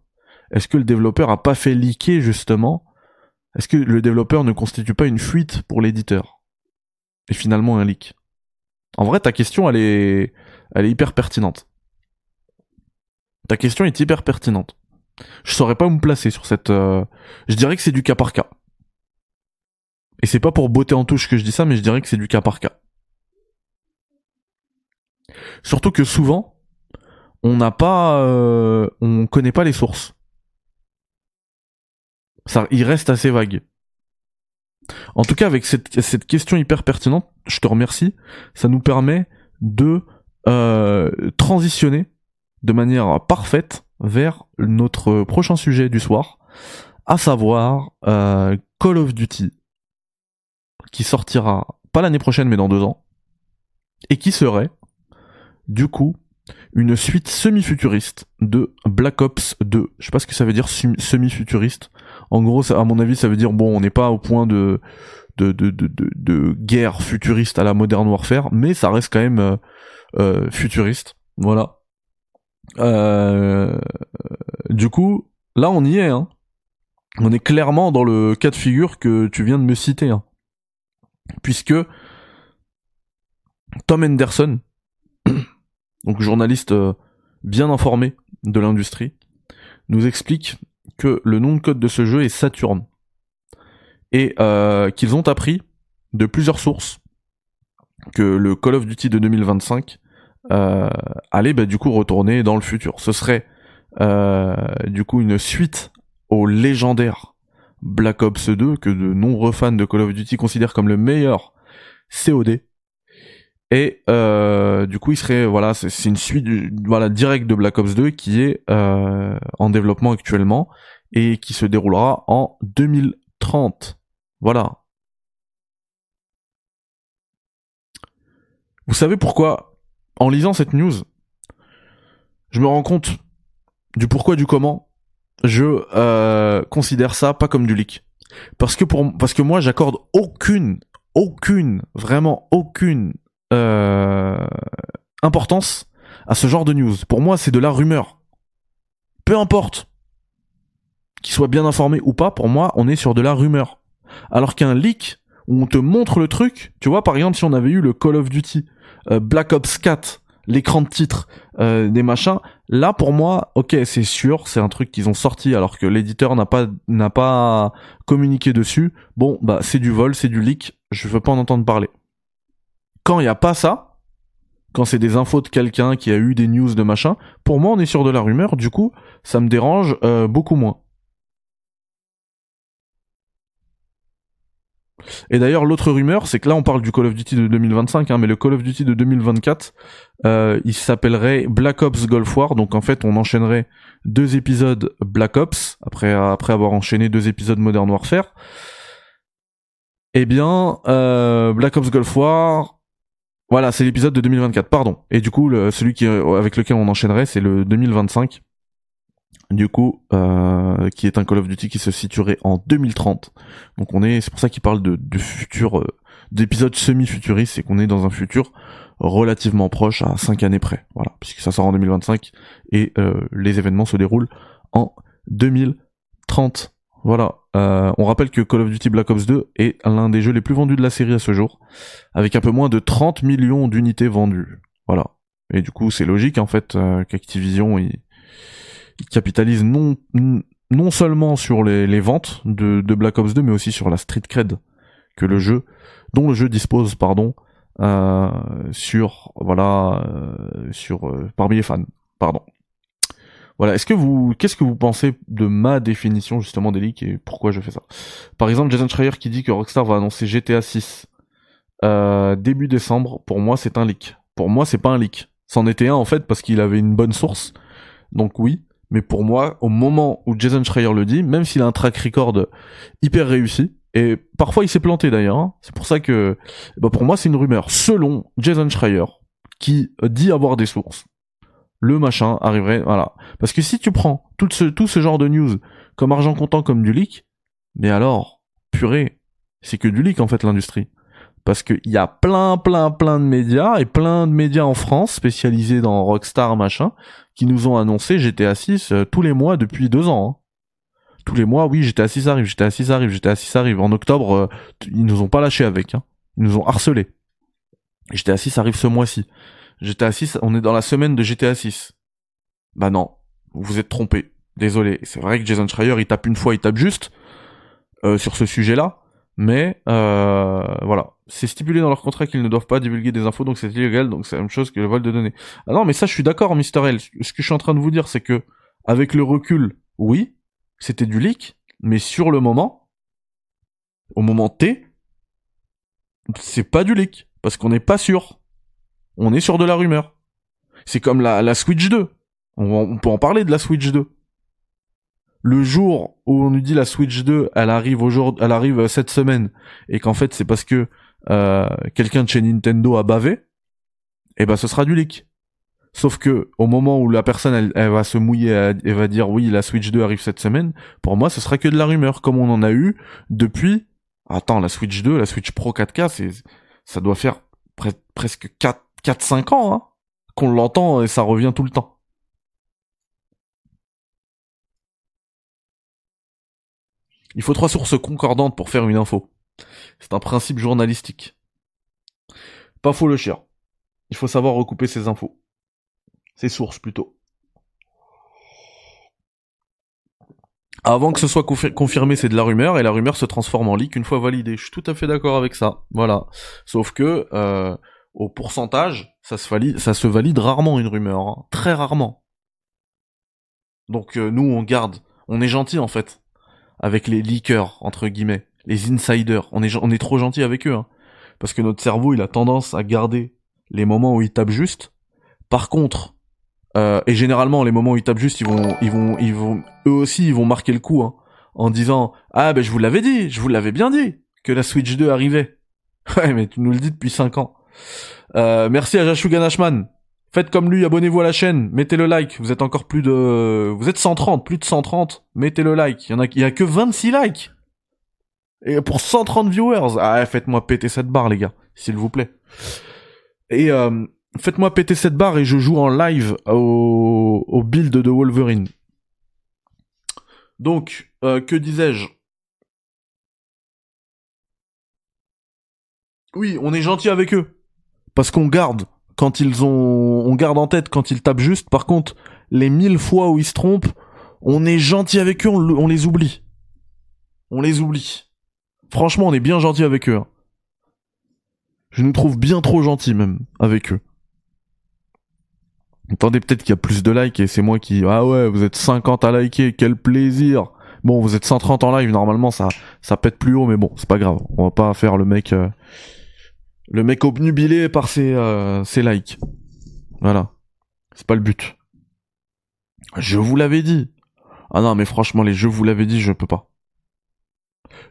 Est-ce que le développeur a pas fait leaker justement? Est-ce que le développeur ne constitue pas une fuite pour l'éditeur? Et finalement un leak? En vrai ta question elle est elle est hyper pertinente. Ta question est hyper pertinente. Je saurais pas où me placer sur cette. Euh, je dirais que c'est du cas par cas. Et c'est pas pour botter en touche que je dis ça, mais je dirais que c'est du cas par cas. Surtout que souvent, on n'a pas, euh, on connaît pas les sources. Ça, il reste assez vague. En tout cas, avec cette, cette question hyper pertinente, je te remercie. Ça nous permet de euh, transitionner de manière parfaite vers notre prochain sujet du soir, à savoir euh, Call of Duty, qui sortira pas l'année prochaine mais dans deux ans, et qui serait, du coup, une suite semi-futuriste de Black Ops 2. Je sais pas ce que ça veut dire semi-futuriste. En gros, à mon avis, ça veut dire bon, on n'est pas au point de de, de, de, de, guerre futuriste à la Modern Warfare, mais ça reste quand même euh, euh futuriste. Voilà. Euh, du coup, là, on y est. Hein. On est clairement dans le cas de figure que tu viens de me citer. Hein. Puisque Tom Henderson, *clears throat* donc journaliste euh, bien informé de l'industrie, nous explique que le nom de code de ce jeu est Saturn. Et euh, qu'ils ont appris de plusieurs sources que le Call of Duty de 2025 euh, aller bah, du coup retourner dans le futur. Ce serait du coup une suite au légendaire Black Ops 2 que de nombreux fans de Call of Duty considèrent comme le meilleur COD. Et euh, du coup, il serait voilà, c'est une suite voilà direct de Black Ops 2 qui est euh, en développement actuellement et qui se déroulera en 2030. Voilà. Vous savez pourquoi en lisant cette news, je me rends compte du pourquoi du comment. Je euh, considère ça pas comme du leak. Parce que pour parce que moi j'accorde aucune aucune vraiment aucune euh, importance à ce genre de news. Pour moi, c'est de la rumeur. Peu importe qu'il soit bien informé ou pas, pour moi, on est sur de la rumeur. Alors qu'un leak où on te montre le truc, tu vois, par exemple, si on avait eu le Call of Duty euh, Black Ops 4, l'écran de titre, euh, des machins. Là, pour moi, ok, c'est sûr, c'est un truc qu'ils ont sorti alors que l'éditeur n'a pas n'a pas communiqué dessus. Bon, bah c'est du vol, c'est du leak. Je veux pas en entendre parler. Quand il y a pas ça, quand c'est des infos de quelqu'un qui a eu des news de machin, pour moi, on est sur de la rumeur. Du coup, ça me dérange euh, beaucoup moins. Et d'ailleurs, l'autre rumeur, c'est que là, on parle du Call of Duty de 2025, hein, mais le Call of Duty de 2024, euh, il s'appellerait Black Ops Gulf War. Donc en fait, on enchaînerait deux épisodes Black Ops après après avoir enchaîné deux épisodes Modern Warfare. Eh bien, euh, Black Ops Gulf War, voilà, c'est l'épisode de 2024. Pardon. Et du coup, celui qui avec lequel on enchaînerait, c'est le 2025 du coup, euh, qui est un Call of Duty qui se situerait en 2030. Donc on est, c'est pour ça qu'il parle de, de futur, euh, d'épisodes semi-futuristes, c'est qu'on est dans un futur relativement proche à 5 années près. Voilà, puisque ça sort en 2025 et euh, les événements se déroulent en 2030. Voilà. Euh, on rappelle que Call of Duty Black Ops 2 est l'un des jeux les plus vendus de la série à ce jour, avec un peu moins de 30 millions d'unités vendues. Voilà. Et du coup, c'est logique en fait qu'Activision il capitalise non non seulement sur les, les ventes de, de, Black Ops 2, mais aussi sur la street cred que le jeu, dont le jeu dispose, pardon, euh, sur voilà, euh, sur euh, parmi les fans, pardon. Voilà. Est-ce que vous, qu'est-ce que vous pensez de ma définition justement des leaks et pourquoi je fais ça? Par exemple, Jason Schreier qui dit que Rockstar va annoncer GTA 6 début décembre. Pour moi, c'est un leak. Pour moi, c'est pas un leak. C'en était un en fait parce qu'il avait une bonne source. Donc oui, mais pour moi, au moment où Jason Schreier le dit, même s'il a un track record hyper réussi, et parfois il s'est planté d'ailleurs, hein, c'est pour ça que, bah pour moi c'est une rumeur. Selon Jason Schreier, qui dit avoir des sources, le machin arriverait, voilà. Parce que si tu prends tout ce, tout ce genre de news comme argent comptant, comme du leak, mais alors, purée, c'est que du leak en fait l'industrie parce qu'il y a plein, plein, plein de médias et plein de médias en France spécialisés dans Rockstar machin qui nous ont annoncé GTA 6 euh, tous les mois depuis deux ans. Hein. Tous les mois, oui, GTA 6 arrive, GTA 6 arrive, GTA 6 arrive. En octobre, euh, ils nous ont pas lâché avec. Hein. Ils nous ont harcelé. GTA 6 arrive ce mois-ci. GTA 6, on est dans la semaine de GTA 6. Bah non, vous vous êtes trompé. Désolé. C'est vrai que Jason Schreier, il tape une fois, il tape juste euh, sur ce sujet-là. Mais euh, voilà, c'est stipulé dans leur contrat qu'ils ne doivent pas divulguer des infos, donc c'est illégal, donc c'est la même chose que le vol de données. Ah non, mais ça, je suis d'accord, Mister L. Ce que je suis en train de vous dire, c'est que avec le recul, oui, c'était du leak, mais sur le moment, au moment T, c'est pas du leak, parce qu'on n'est pas sûr. On est sur de la rumeur. C'est comme la, Switch 2. On, peut en parler de la Switch 2 le jour où on nous dit la Switch 2, elle arrive aujourd'hui, elle arrive cette semaine, et qu'en fait c'est parce que quelqu'un de chez Nintendo a bavé, et eh ben ce sera du leak. Sauf que au moment où la personne elle, va se mouiller et va dire oui la Switch 2 arrive cette semaine, pour moi ce sera que de la rumeur, comme on en a eu depuis. Attends la Switch 2, la Switch Pro 4K, c'est ça doit faire presque 4 4 5 ans hein, qu'on l'entend et ça revient tout le temps. Il faut trois sources concordantes pour faire une info. C'est un principe journalistique. Pas faux le chien. Il faut savoir recouper ses infos. Ses sources plutôt. Avant que ce soit confirmé, c'est de la rumeur, et la rumeur se transforme en leak une fois validée. Je suis tout à fait d'accord avec ça. Voilà. Sauf que, euh, au pourcentage, ça se valide, rarement une rumeur. Hein. Très rarement. Donc euh, nous, on garde. On est gentil en fait avec les leakers entre guillemets, les insiders. On est on est trop gentil avec eux, hein, parce que notre cerveau il a tendance à garder les moments où il tape juste. Par contre, euh, et généralement les moments où ils tapent juste, ils vont ils vont ils vont eux aussi ils vont marquer le coup hein, en disant ah ben je vous l'avais dit, je vous l'avais bien dit que la Switch 2 arrivait. *laughs* Ouais mais tu nous le dis depuis 5 ans. Euh, merci à Jashugan Ashman Faites comme lui, abonnez-vous à la chaîne, mettez le like. Vous êtes encore plus de, vous êtes 130, plus de 130. Mettez le like. Il y en a, il y a que 26 likes. Et pour 130 viewers, ah, faites-moi péter cette barre, les gars, s'il vous plaît. Et euh, faites-moi péter cette barre et je joue en live au, au build de Wolverine. Donc, euh, que disais-je? Oui, on est gentil avec eux. Parce qu'on garde quand ils ont, on garde en tête quand ils tapent juste. Par contre, les mille fois où ils se trompent, on est gentil avec eux, on, les oublie. On les oublie. Franchement, on est bien gentil avec eux. Hein. Je nous trouve bien trop gentils même avec eux. Attendez peut-être qu'il y a plus de likes et c'est moi qui... Ah ouais, vous êtes 50 à liker, quel plaisir Bon, vous êtes 130 en live, normalement ça ça pète plus haut, mais bon, c'est pas grave. On va pas faire le mec... Euh, le mec obnubilé par ses, euh, ses likes. Voilà. C'est pas le but. Je vous l'avais dit. Ah non, mais franchement, les je vous l'avais dit, je peux pas.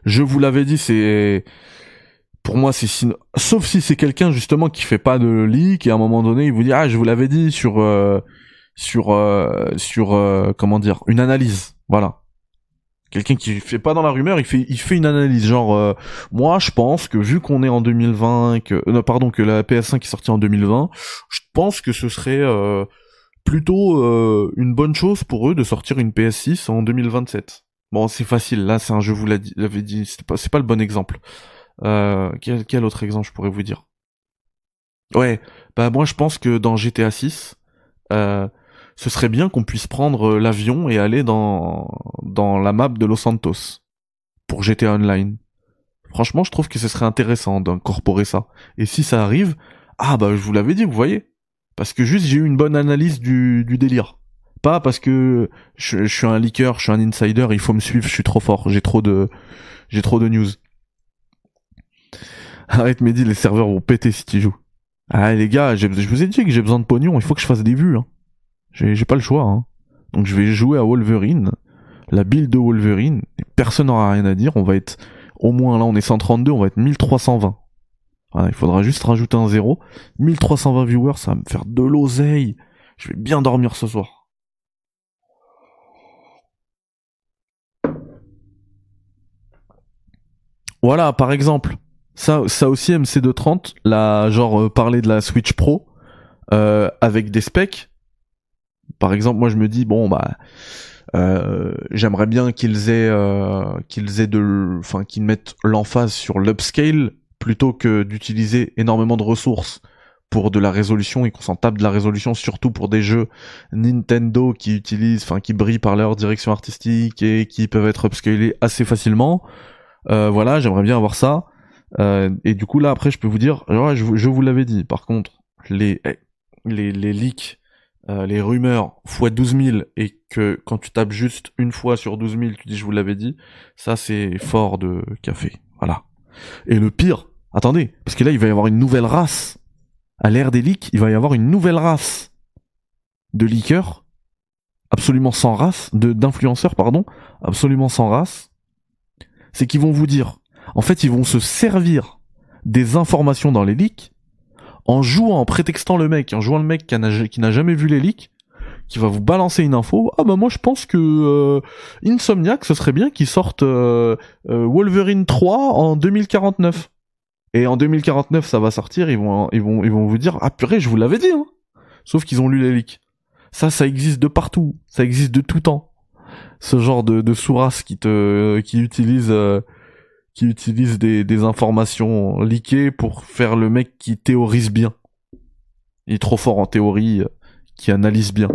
Je vous l'avais dit, c'est pour moi c'est sauf si c'est quelqu'un justement qui fait pas de leak et à un moment donné il vous dit ah je vous l'avais dit sur euh, sur euh, sur comment dire une analyse. Voilà. Quelqu'un qui fait pas dans la rumeur, il fait une analyse. Genre euh, moi je pense que vu qu'on est en 2020 que euh, pardon que la PS5 est sortie en 2020, je pense que ce serait euh, plutôt une bonne chose pour eux de sortir une PS6 en 2027. Bon, c'est facile, là c'est un jeu vous l'avais dit, c'est pas pas le bon exemple. quel, quel autre exemple je pourrais vous dire? Ouais, bah moi je pense que dans GTA 6 ce serait bien qu'on puisse prendre euh, l'avion et aller dans, dans la map de Los Santos pour GTA Online. Franchement, je trouve que ce serait intéressant d'incorporer ça. Et si ça arrive, ah bah je vous l'avais dit, vous voyez? Parce que juste j'ai eu une bonne analyse du, du délire. Pas parce que je, suis un leaker, je suis un insider, il faut me suivre, je suis trop fort, j'ai trop de j'ai trop de news. Arrête Mehdi, les serveurs vont péter si tu joues. Ah les gars, je vous ai dit que j'ai besoin de pognon, il faut que je fasse des vues. Hein. J'ai pas le choix. Hein. Donc je vais jouer à Wolverine, la build de Wolverine, et personne n'aura rien à dire, on va être au moins là on est 132, on va être 1320. Voilà, il faudra juste rajouter un zéro. 1320 viewers, ça va me faire de l'oseille. Je vais bien dormir ce soir. Voilà, par exemple, ça, ça aussi MC230, là, genre euh, parler de la Switch Pro euh, avec des specs. Par exemple, moi je me dis bon bah euh, j'aimerais bien qu'ils aient qu'ils aient de, enfin qu'ils mettent l'emphase sur l'upscale plutôt que d'utiliser énormément de ressources pour de la résolution et qu'on s'en tape de la résolution surtout pour des jeux Nintendo qui utilisent, enfin qui brillent par leur direction artistique et qui peuvent être upscalés assez facilement. Euh, voilà, j'aimerais bien avoir ça. Euh, et du coup là après je peux vous dire, je, je vous l'avais dit. Par contre, les eh, les, les leaks, euh, les rumeurs fois 12 000 et que quand tu tapes juste une fois sur 12 000, tu dis je vous l'avais dit, ça c'est fort de café. Voilà. Et le pire, attendez, parce que là il va y avoir une nouvelle race. À l'ère des leaks, il va y avoir une nouvelle race de leakers, absolument sans race, de d'influenceurs pardon, absolument sans race. C'est qu'ils vont vous dire en fait, ils vont se servir des informations dans les leaks en jouant, en prétextant le mec, en jouant le mec qui n'a jamais vu les leaks, qui va vous balancer une info. Ah bah moi je pense que euh, Insomniac, ce serait bien qu'ils sortent euh, euh, Wolverine 3 en 2049. Et en 2049, ça va sortir, ils vont, ils vont, ils vont vous dire, ah purée, je vous l'avais dit, hein. Sauf qu'ils ont lu les leaks. Ça, ça existe de partout. Ça existe de tout temps. Ce genre de, de sourasse qui te, qui utilise qui utilise des, des informations leakées pour faire le mec qui théorise bien. Il est trop fort en théorie, euh, qui analyse bien.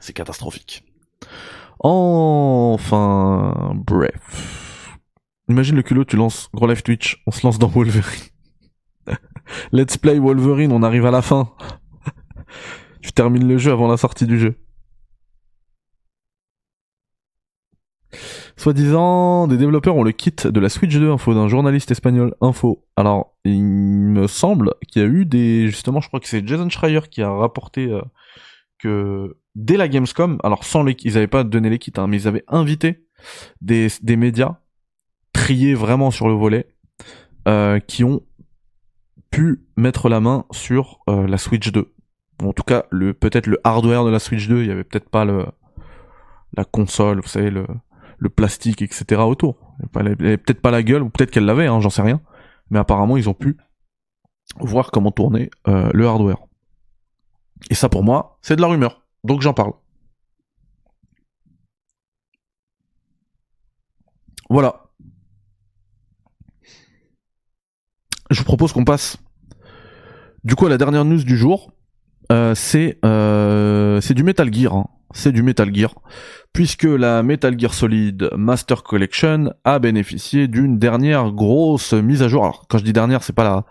C'est catastrophique. Enfin, bref. Imagine le culot, tu lances Gros Life Twitch, on se lance dans Wolverine. *laughs* Let's play Wolverine, on arrive à la fin. *laughs* tu termines le jeu avant la sortie du jeu. Soi-disant, des développeurs ont le kit de la Switch 2 info d'un journaliste espagnol info. Alors, il me semble qu'il y a eu des, justement, je crois que c'est Jason Schreier qui a rapporté euh, que dès la Gamescom, alors sans les, ils avaient pas donné les kits, hein, mais ils avaient invité des, des médias triés vraiment sur le volet, euh, qui ont pu mettre la main sur euh, la Switch 2. En tout cas, le peut-être le hardware de la Switch 2, il y avait peut-être pas le la console, vous savez le le plastique, etc. autour. Elle avait peut-être pas la gueule, ou peut-être qu'elle l'avait, hein, j'en sais rien. Mais apparemment, ils ont pu voir comment tourner euh, le hardware. Et ça, pour moi, c'est de la rumeur. Donc j'en parle. Voilà. Je vous propose qu'on passe du coup à la dernière news du jour. Euh, c'est euh, c'est du Metal Gear. Hein. C'est du Metal Gear puisque la Metal Gear Solid Master Collection a bénéficié d'une dernière grosse mise à jour. Alors quand je dis dernière, c'est pas la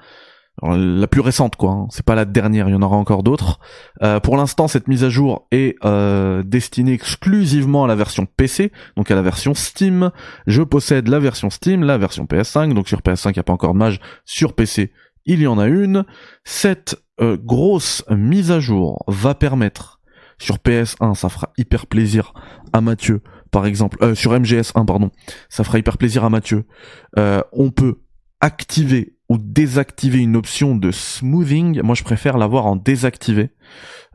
la plus récente quoi, hein. c'est pas la dernière, il y en aura encore d'autres. Euh, pour l'instant, cette mise à jour est euh, destinée exclusivement à la version PC, donc à la version Steam. Je possède la version Steam, la version PS5, donc sur PS5 il n'y a pas encore de mage, sur PC il y en a une. Cette euh, grosse mise à jour va permettre sur PS1, ça fera hyper plaisir à Mathieu, par exemple, euh, sur MGS1, pardon, ça fera hyper plaisir à Mathieu. Euh, on peut activer ou désactiver une option de smoothing. Moi, je préfère l'avoir en désactivé.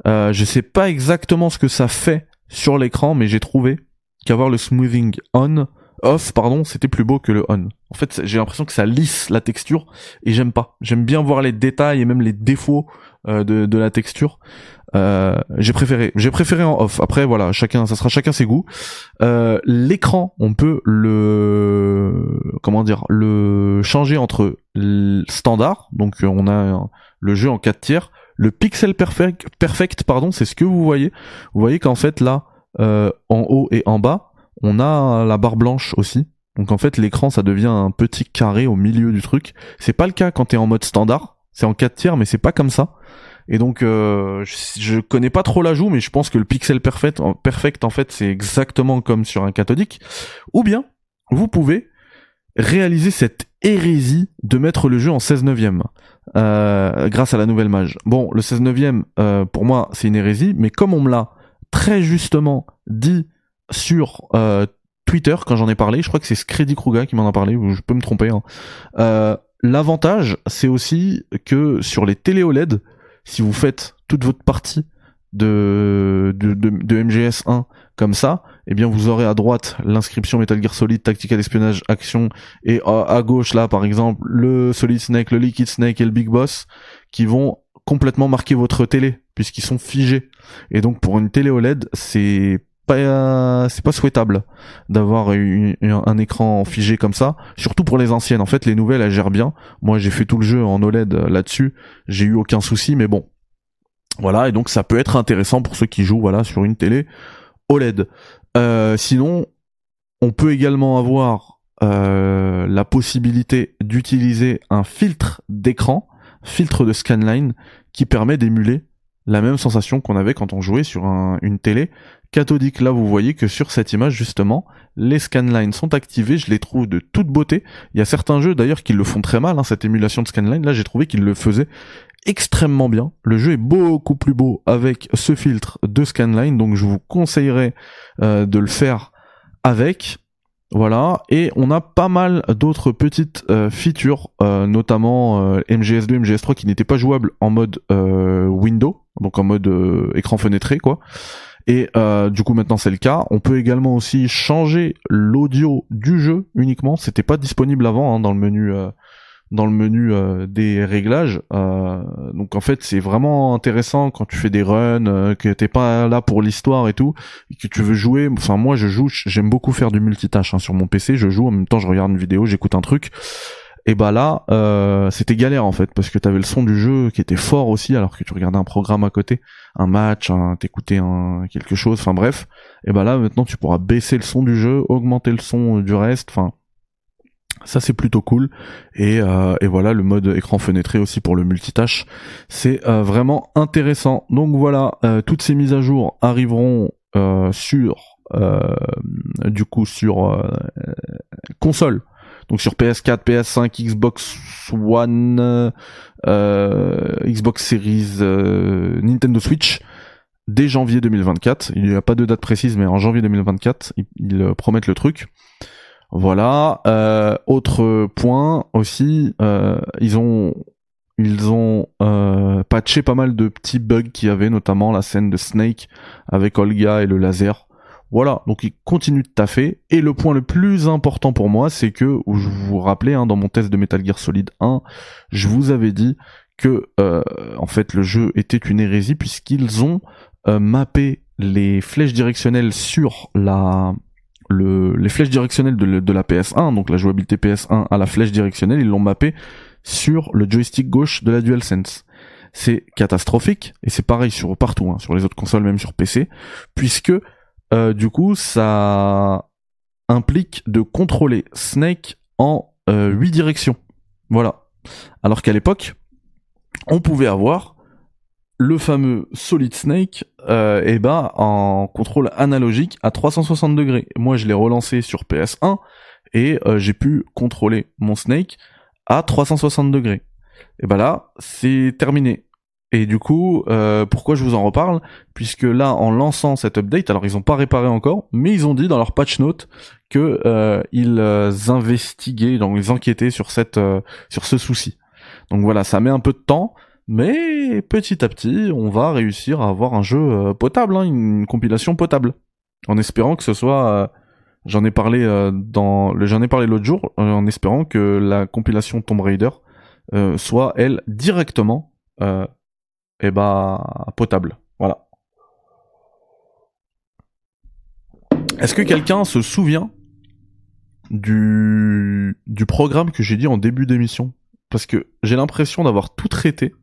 Euh, je sais pas exactement ce que ça fait sur l'écran, mais j'ai trouvé qu'avoir le smoothing on, off, pardon, c'était plus beau que le on. En fait, j'ai l'impression que ça lisse la texture et j'aime pas. J'aime bien voir les détails et même les défauts euh, de, de la texture. Euh, j'ai préféré, j'ai préféré en off. Après voilà, chacun, ça sera chacun ses goûts. Euh, l'écran, on peut le, comment dire, le changer entre standard, donc on a le jeu en 4 tiers, Le pixel perfect, perfect pardon, c'est ce que vous voyez. Vous voyez qu'en fait là, euh, en haut et en bas, on a la barre blanche aussi. Donc en fait, l'écran ça devient un petit carré au milieu du truc. C'est pas le cas quand t'es en mode standard. C'est en 4 tiers, mais c'est pas comme ça. Et donc, euh, je, connais pas trop l'ajout, mais je pense que le pixel perfect, en fait, c'est exactement comme sur un cathodique. Ou bien, vous pouvez réaliser cette hérésie de mettre le jeu en 16 neuvième euh, grâce à la nouvelle mage. Bon, le 16 neuvième, euh, pour moi, c'est une hérésie, mais comme on me l'a très justement dit sur euh, Twitter quand j'en ai parlé, je crois que c'est Scredy Kruga qui m'en a parlé, ou je peux me tromper. Hein. Euh, L'avantage, c'est aussi que sur les télé OLED, si vous faites toute votre partie de, de, de, MGS 1 comme ça, eh bien vous aurez à droite l'inscription Metal Gear Solid, Tactical Espionnage, Action, et à, gauche là par exemple le Solid Snake, le Liquid Snake et le Big Boss qui vont complètement marquer votre télé puisqu'ils sont figés. Et donc pour une télé OLED, c'est pas c'est pas souhaitable d'avoir un écran figé comme ça surtout pour les anciennes. En fait les nouvelles elles gèrent bien. Moi j'ai fait tout le jeu en OLED là-dessus. J'ai eu aucun souci mais bon. Voilà et donc ça peut être intéressant pour ceux qui jouent voilà sur une télé OLED euh, sinon on peut également avoir euh, la possibilité d'utiliser un filtre d'écran filtre de scanline qui permet d'émuler la même sensation qu'on avait quand on jouait sur une télé cathodique. Là, vous voyez que sur cette image, justement, les scanlines sont activés. Je les trouve de toute beauté. Il y a certains jeux, d'ailleurs, qui le font très mal, hein, cette émulation de scanline. Là, j'ai trouvé qu'ils le faisaient extrêmement bien. Le jeu est beaucoup plus beau avec ce filtre de scanline, donc je vous conseillerais euh, de le faire avec. Voilà, et on a pas mal d'autres petites euh, features, euh, notamment MGS2, MGS3 qui n'étaient pas jouables en mode window, donc en mode écran fenêtré quoi. Et euh, du coup maintenant c'est le cas. On peut également aussi changer l'audio du jeu uniquement. C'était pas disponible avant hein, dans le menu euh, dans le menu euh, des réglages. donc en fait c'est vraiment intéressant quand tu fais des runs, que t'es pas là pour l'histoire et tout, et que tu veux jouer. Enfin moi je joue, j'aime beaucoup faire du multitâche hein, sur mon PC. Je joue en même temps je regarde une vidéo, j'écoute un truc et bah là euh, c'était galère en fait parce que t'avais le son du jeu qui était fort aussi alors que tu regardais un programme à côté un match t'écoutais un quelque chose enfin bref et bah là maintenant tu pourras baisser le son du jeu augmenter le son du reste enfin ça c'est plutôt cool et, euh, et voilà le mode écran fenêtré aussi pour le multitâche c'est euh, vraiment intéressant donc voilà toutes ces mises à jour arriveront sur du coup sur console donc sur PS4, PS5, Xbox One, euh, Xbox Series, euh, Nintendo Switch dès janvier 2024. Il n'y a pas de date précise, mais en janvier 2024, ils, euh, promettent le truc. Voilà. autre point aussi, ils ont ils ont patché pas mal de petits bugs qu'il y avait, notamment la scène de Snake avec Olga et le laser. Voilà, donc il continue de taffer. Et le point le plus important pour moi, c'est que, je vous rappelais, hein, dans mon test de Metal Gear Solid 1, je vous avais dit que, euh, en fait, le jeu était une hérésie puisqu'ils ont euh, mappé les flèches directionnelles sur la, le, les flèches directionnelles de, la PS1, donc la jouabilité PS1 à la flèche directionnelle, ils l'ont mappé sur le joystick gauche de la DualSense. C'est catastrophique et c'est pareil sur partout, hein, sur les autres consoles, même sur PC, puisque euh, du coup, ça implique de contrôler Snake en euh, 8 directions. Voilà. Alors qu'à l'époque, on pouvait avoir le fameux Solid Snake euh, et ben en contrôle analogique à 360 degrés. Moi, je l'ai relancé sur PS1 et euh, j'ai pu contrôler mon Snake à 360 degrés. Et ben là, c'est terminé. Et du coup, euh, pourquoi je vous en reparle? Puisque là, en lançant cette update, alors ils n'ont pas réparé encore, mais ils ont dit dans leur patch note que euh, ils euh, investiguaient, donc ils enquêtaient sur cette, sur ce souci. Donc voilà, ça met un peu de temps, mais petit à petit, on va réussir à avoir un jeu potable, hein, une compilation potable, en espérant que ce soit. j'en ai parlé dans, j'en ai parlé l'autre jour, en espérant que la compilation Tomb Raider soit elle directement bah potable. Voilà. Est-ce que quelqu'un se souvient du, du programme que j'ai dit en début d'émission? Parce que j'ai l'impression d'avoir tout traité,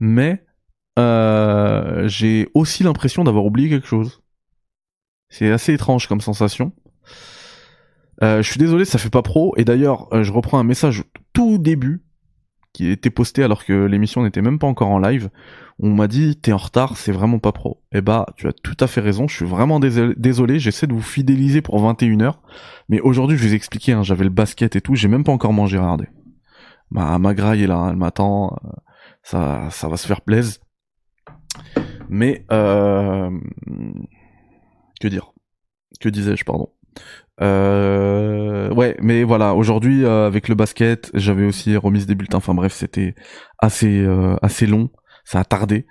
mais euh, j'ai aussi l'impression d'avoir oublié quelque chose. C'est assez étrange comme sensation. Euh, je suis désolé, ça fait pas pro. Et d'ailleurs, euh, je reprends un message tout début qui était posté alors que l'émission n'était même pas encore en live. On m'a dit t'es en retard, c'est vraiment pas pro. Eh bah, tu as tout à fait raison. Je suis vraiment désolé. J'essaie de vous fidéliser pour 21h, mais aujourd'hui je vous ai expliqué. Hein, J'avais le basket et tout. J'ai même pas encore mangé. Regardez. Ma ma graille est là. Elle m'attend. Euh, ça ça va se faire plaisir. Mais euh, que dire? Que disais-je, pardon? Euh, ouais, mais voilà, aujourd'hui euh, avec le basket, j'avais aussi remis des bulletins. Enfin bref, c'était assez euh, assez long, ça a tardé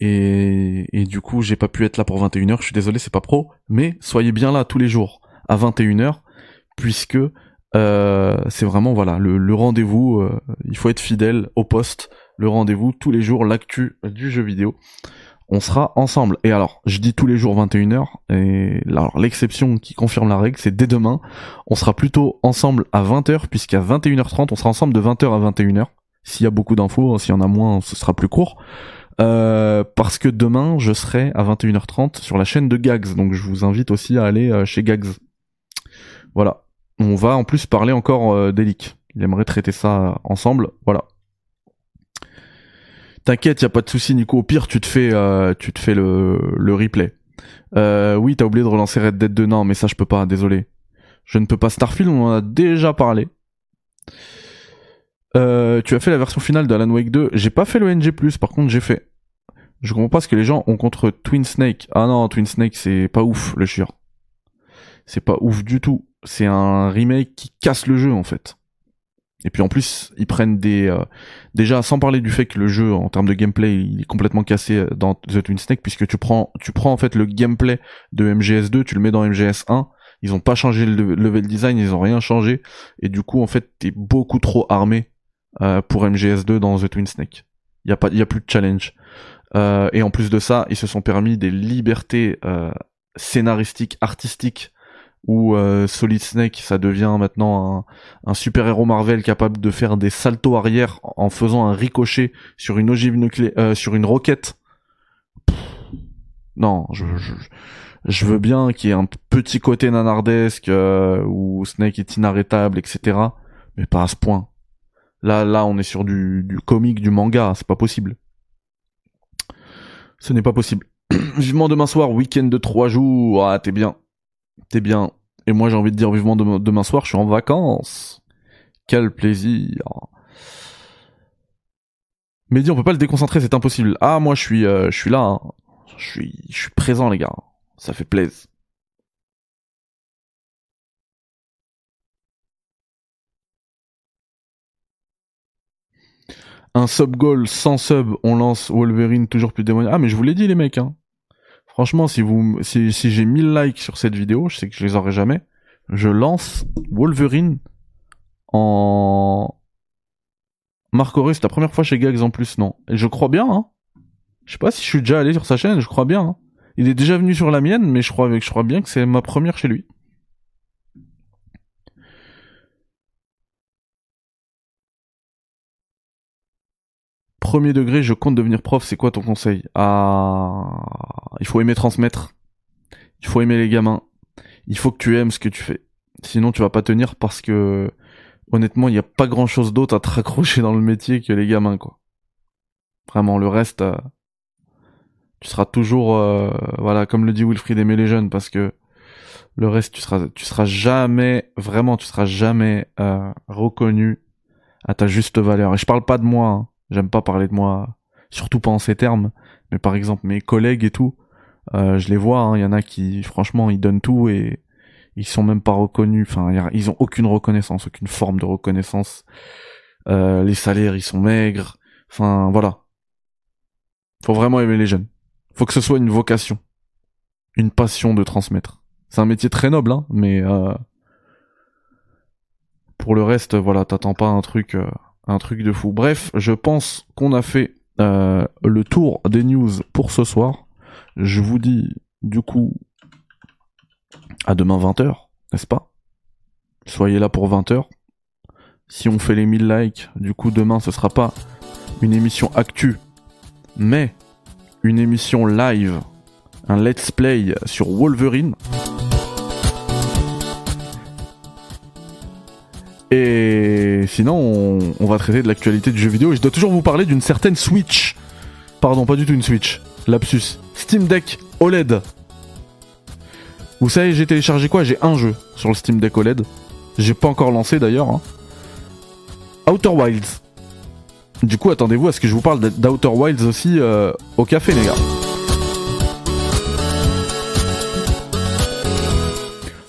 et, et du coup j'ai pas pu être là pour 21h. Je suis désolé, c'est pas pro, mais soyez bien là tous les jours à 21h puisque euh, c'est vraiment voilà le, le rendez-vous. il faut être fidèle au poste. Le rendez-vous tous les jours, l'actu du jeu vidéo on sera ensemble. Et alors, je dis tous les jours 21h, et alors l'exception qui confirme la règle, c'est dès demain, on sera plutôt ensemble à 20h, puisqu'à 21h30, on sera ensemble de 20h à 21h. S'il y a beaucoup d'infos, s'il y en a moins, ce sera plus court. Euh, parce que demain, je serai à 21h30 sur la chaîne de Gags, donc je vous invite aussi à aller euh, chez Gags. Voilà. On va en plus parler encore euh, d'Elic. Il aimerait traiter ça ensemble. Voilà. T'inquiète, y a pas de souci, Nico. Au pire, tu te fais, euh, tu te fais le, le replay. Euh, oui, t'as oublié de relancer Red Dead 2. Non, mais ça, je peux pas. Désolé. Je ne peux pas. Starfield, on en a déjà parlé. Euh, tu as fait la version finale de Alan Wake 2. J'ai pas fait le NG+, par contre, j'ai fait. Je comprends pas ce que les gens ont contre Twin Snake. Ah non, Twin Snake, c'est pas ouf, le chieur. C'est pas ouf du tout. C'est un remake qui casse le jeu, en fait. Et puis en plus, ils prennent des euh, déjà sans parler du fait que le jeu en termes de gameplay, il est complètement cassé euh, dans The Twin Snake puisque tu prends tu prends en fait le gameplay de MGS2, tu le mets dans MGS1, ils ont pas changé le level design, ils ont rien changé et du coup en fait, t'es beaucoup trop armé euh, pour MGS2 dans The Twin Snake. Il y a pas y a plus de challenge. et en plus de ça, ils se sont permis des libertés scénaristiques, artistiques où euh, Solid Snake ça devient maintenant un, super héros Marvel capable de faire des saltos arrière en faisant un ricochet sur une ogive nucléaire euh, sur une roquette. Non je, je, veux bien qu'il y ait un petit côté nanardesque euh, où Snake est inarrêtable etc mais pas à ce point. Là là on est sur du, du comique du manga c'est pas possible. Ce n'est pas possible. *clears throat* Vivement demain soir week-end de trois jours. Ah t'es bien T'es bien. Et moi, j'ai envie de dire vivement demain, soir, je suis en vacances. Quel plaisir. Mais dis, on peut pas le déconcentrer, c'est impossible. Ah, moi, je suis, euh, je suis là. Hein. Je suis, je suis présent, les gars. Ça fait plaisir. Un sub goal sans sub, on lance Wolverine toujours plus démoniaque. Ah, mais je vous l'ai dit, les mecs, hein. Franchement, si vous, si, si j'ai 1000 likes sur cette vidéo, je sais que je les aurai jamais. Je lance Wolverine en Marc c'est la première fois chez Gags en plus, non. Et je crois bien, hein. Je sais pas si je suis déjà allé sur sa chaîne, je crois bien. Hein. Il est déjà venu sur la mienne, mais je crois, je crois bien que c'est ma première chez lui. Premier degré, je compte devenir prof, c'est quoi ton conseil? Ah, il faut aimer transmettre. Il faut aimer les gamins. Il faut que tu aimes ce que tu fais. Sinon, tu vas pas tenir parce que honnêtement, il n'y a pas grand chose d'autre à te raccrocher dans le métier que les gamins, quoi. Vraiment, le reste, euh, tu seras toujours, euh, voilà, comme le dit Wilfried, aimer les jeunes, parce que le reste, tu seras, tu seras jamais, vraiment, tu seras jamais euh, reconnu à ta juste valeur. Et je parle pas de moi. Hein. J'aime pas parler de moi, surtout pas en ces termes. Mais par exemple, mes collègues et tout, euh, je les vois. Il hein, y en a qui, franchement, ils donnent tout et ils sont même pas reconnus. Enfin, ils ont aucune reconnaissance, aucune forme de reconnaissance. Euh, les salaires, ils sont maigres. Enfin, voilà. Faut vraiment aimer les jeunes. Faut que ce soit une vocation, une passion de transmettre. C'est un métier très noble, hein, mais euh, pour le reste, voilà, t'attends pas un truc. Euh, un truc de fou. Bref, je pense qu'on a fait euh, le tour des news pour ce soir. Je vous dis du coup à demain 20h, n'est-ce pas? Soyez là pour 20h. Si on fait les 1000 likes, du coup demain ce sera pas une émission actu, mais une émission live, un let's play sur Wolverine. Et sinon, on, va traiter de l'actualité du jeu vidéo. Et je dois toujours vous parler d'une certaine Switch. Pardon, pas du tout une Switch. Lapsus. Steam Deck OLED. Vous savez, j'ai téléchargé quoi? J'ai un jeu sur le Steam Deck OLED. J'ai pas encore lancé d'ailleurs. Hein. Outer Wilds. Du coup, attendez-vous à ce que je vous parle d'Outer Wilds aussi euh, au café, les gars.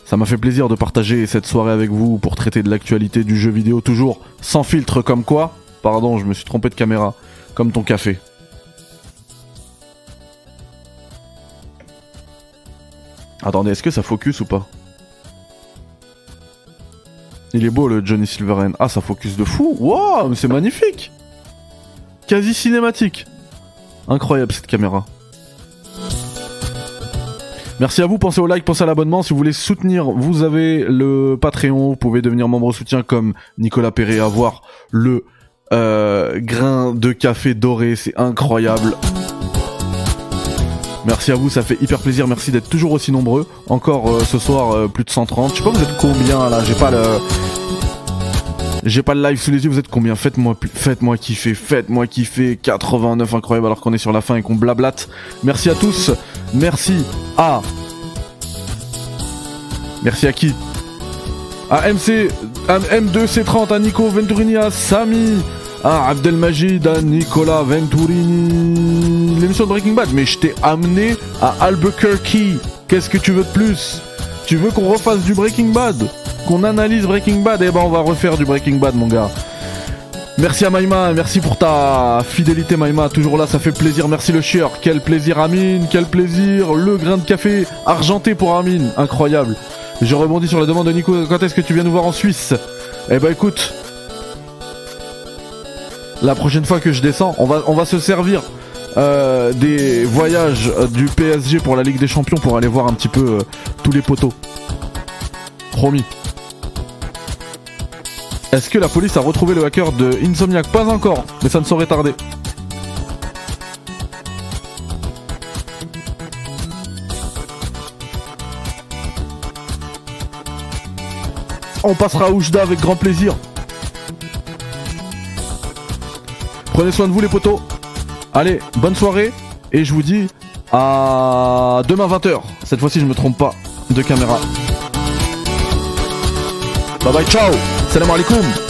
Ça m'a fait plaisir de partager cette soirée avec vous pour traiter de l'actualité du jeu vidéo, toujours sans filtre comme quoi. Pardon, je me suis trompé de caméra. Comme ton café. Attendez, est-ce que ça focus ou pas? Il est beau le Johnny Silverhand. Ah, ça focus de fou. Waouh, mais c'est magnifique. Quasi cinématique. Incroyable cette caméra. Merci à vous, pensez au like, pensez à l'abonnement. Si vous voulez soutenir, vous avez le Patreon, vous pouvez devenir membre soutien comme Nicolas Perret, avoir le euh, grain de café doré, c'est incroyable. Merci à vous, ça fait hyper plaisir, merci d'être toujours aussi nombreux. Encore euh, ce soir, euh, plus de 130. Je sais pas vous êtes combien là, j'ai pas le... J'ai pas le live sous les yeux, vous êtes combien? Faites-moi faites-moi kiffer, faites-moi kiffer. 89 incroyable alors qu'on est sur la fin et qu'on blablate. Merci à tous. Merci à Merci à qui? À MC à M2C30 à Nico Venturini à Samy à Abdelmajid à Nicolas Venturini l'émission de Breaking Bad mais je t'ai amené à Albuquerque. Qu'est-ce que tu veux de plus? Tu veux qu'on refasse du Breaking Bad? Qu'on analyse Breaking Bad, et eh ben on va refaire du Breaking Bad mon gars. Merci à Maïma, merci pour ta fidélité Maïma, toujours là, ça fait plaisir, merci le chieur, quel plaisir Amine, quel plaisir, le grain de café argenté pour Amine, incroyable. Je rebondis sur la demande de Nico, quand est-ce que tu viens nous voir en Suisse? Eh ben écoute, la prochaine fois que je descends, on va, on va se servir euh, des voyages du PSG pour la Ligue des Champions pour aller voir un petit peu euh, tous les poteaux. Promis. Est-ce que la police a retrouvé le hacker de Insomniac? Pas encore, mais ça ne saurait tarder. On passera à Oujda avec grand plaisir. Prenez soin de vous les potos. Allez, bonne soirée. Et je vous dis à demain 20h. Cette fois-ci, je me trompe pas de caméra. Bye bye, ciao السلام عليكم.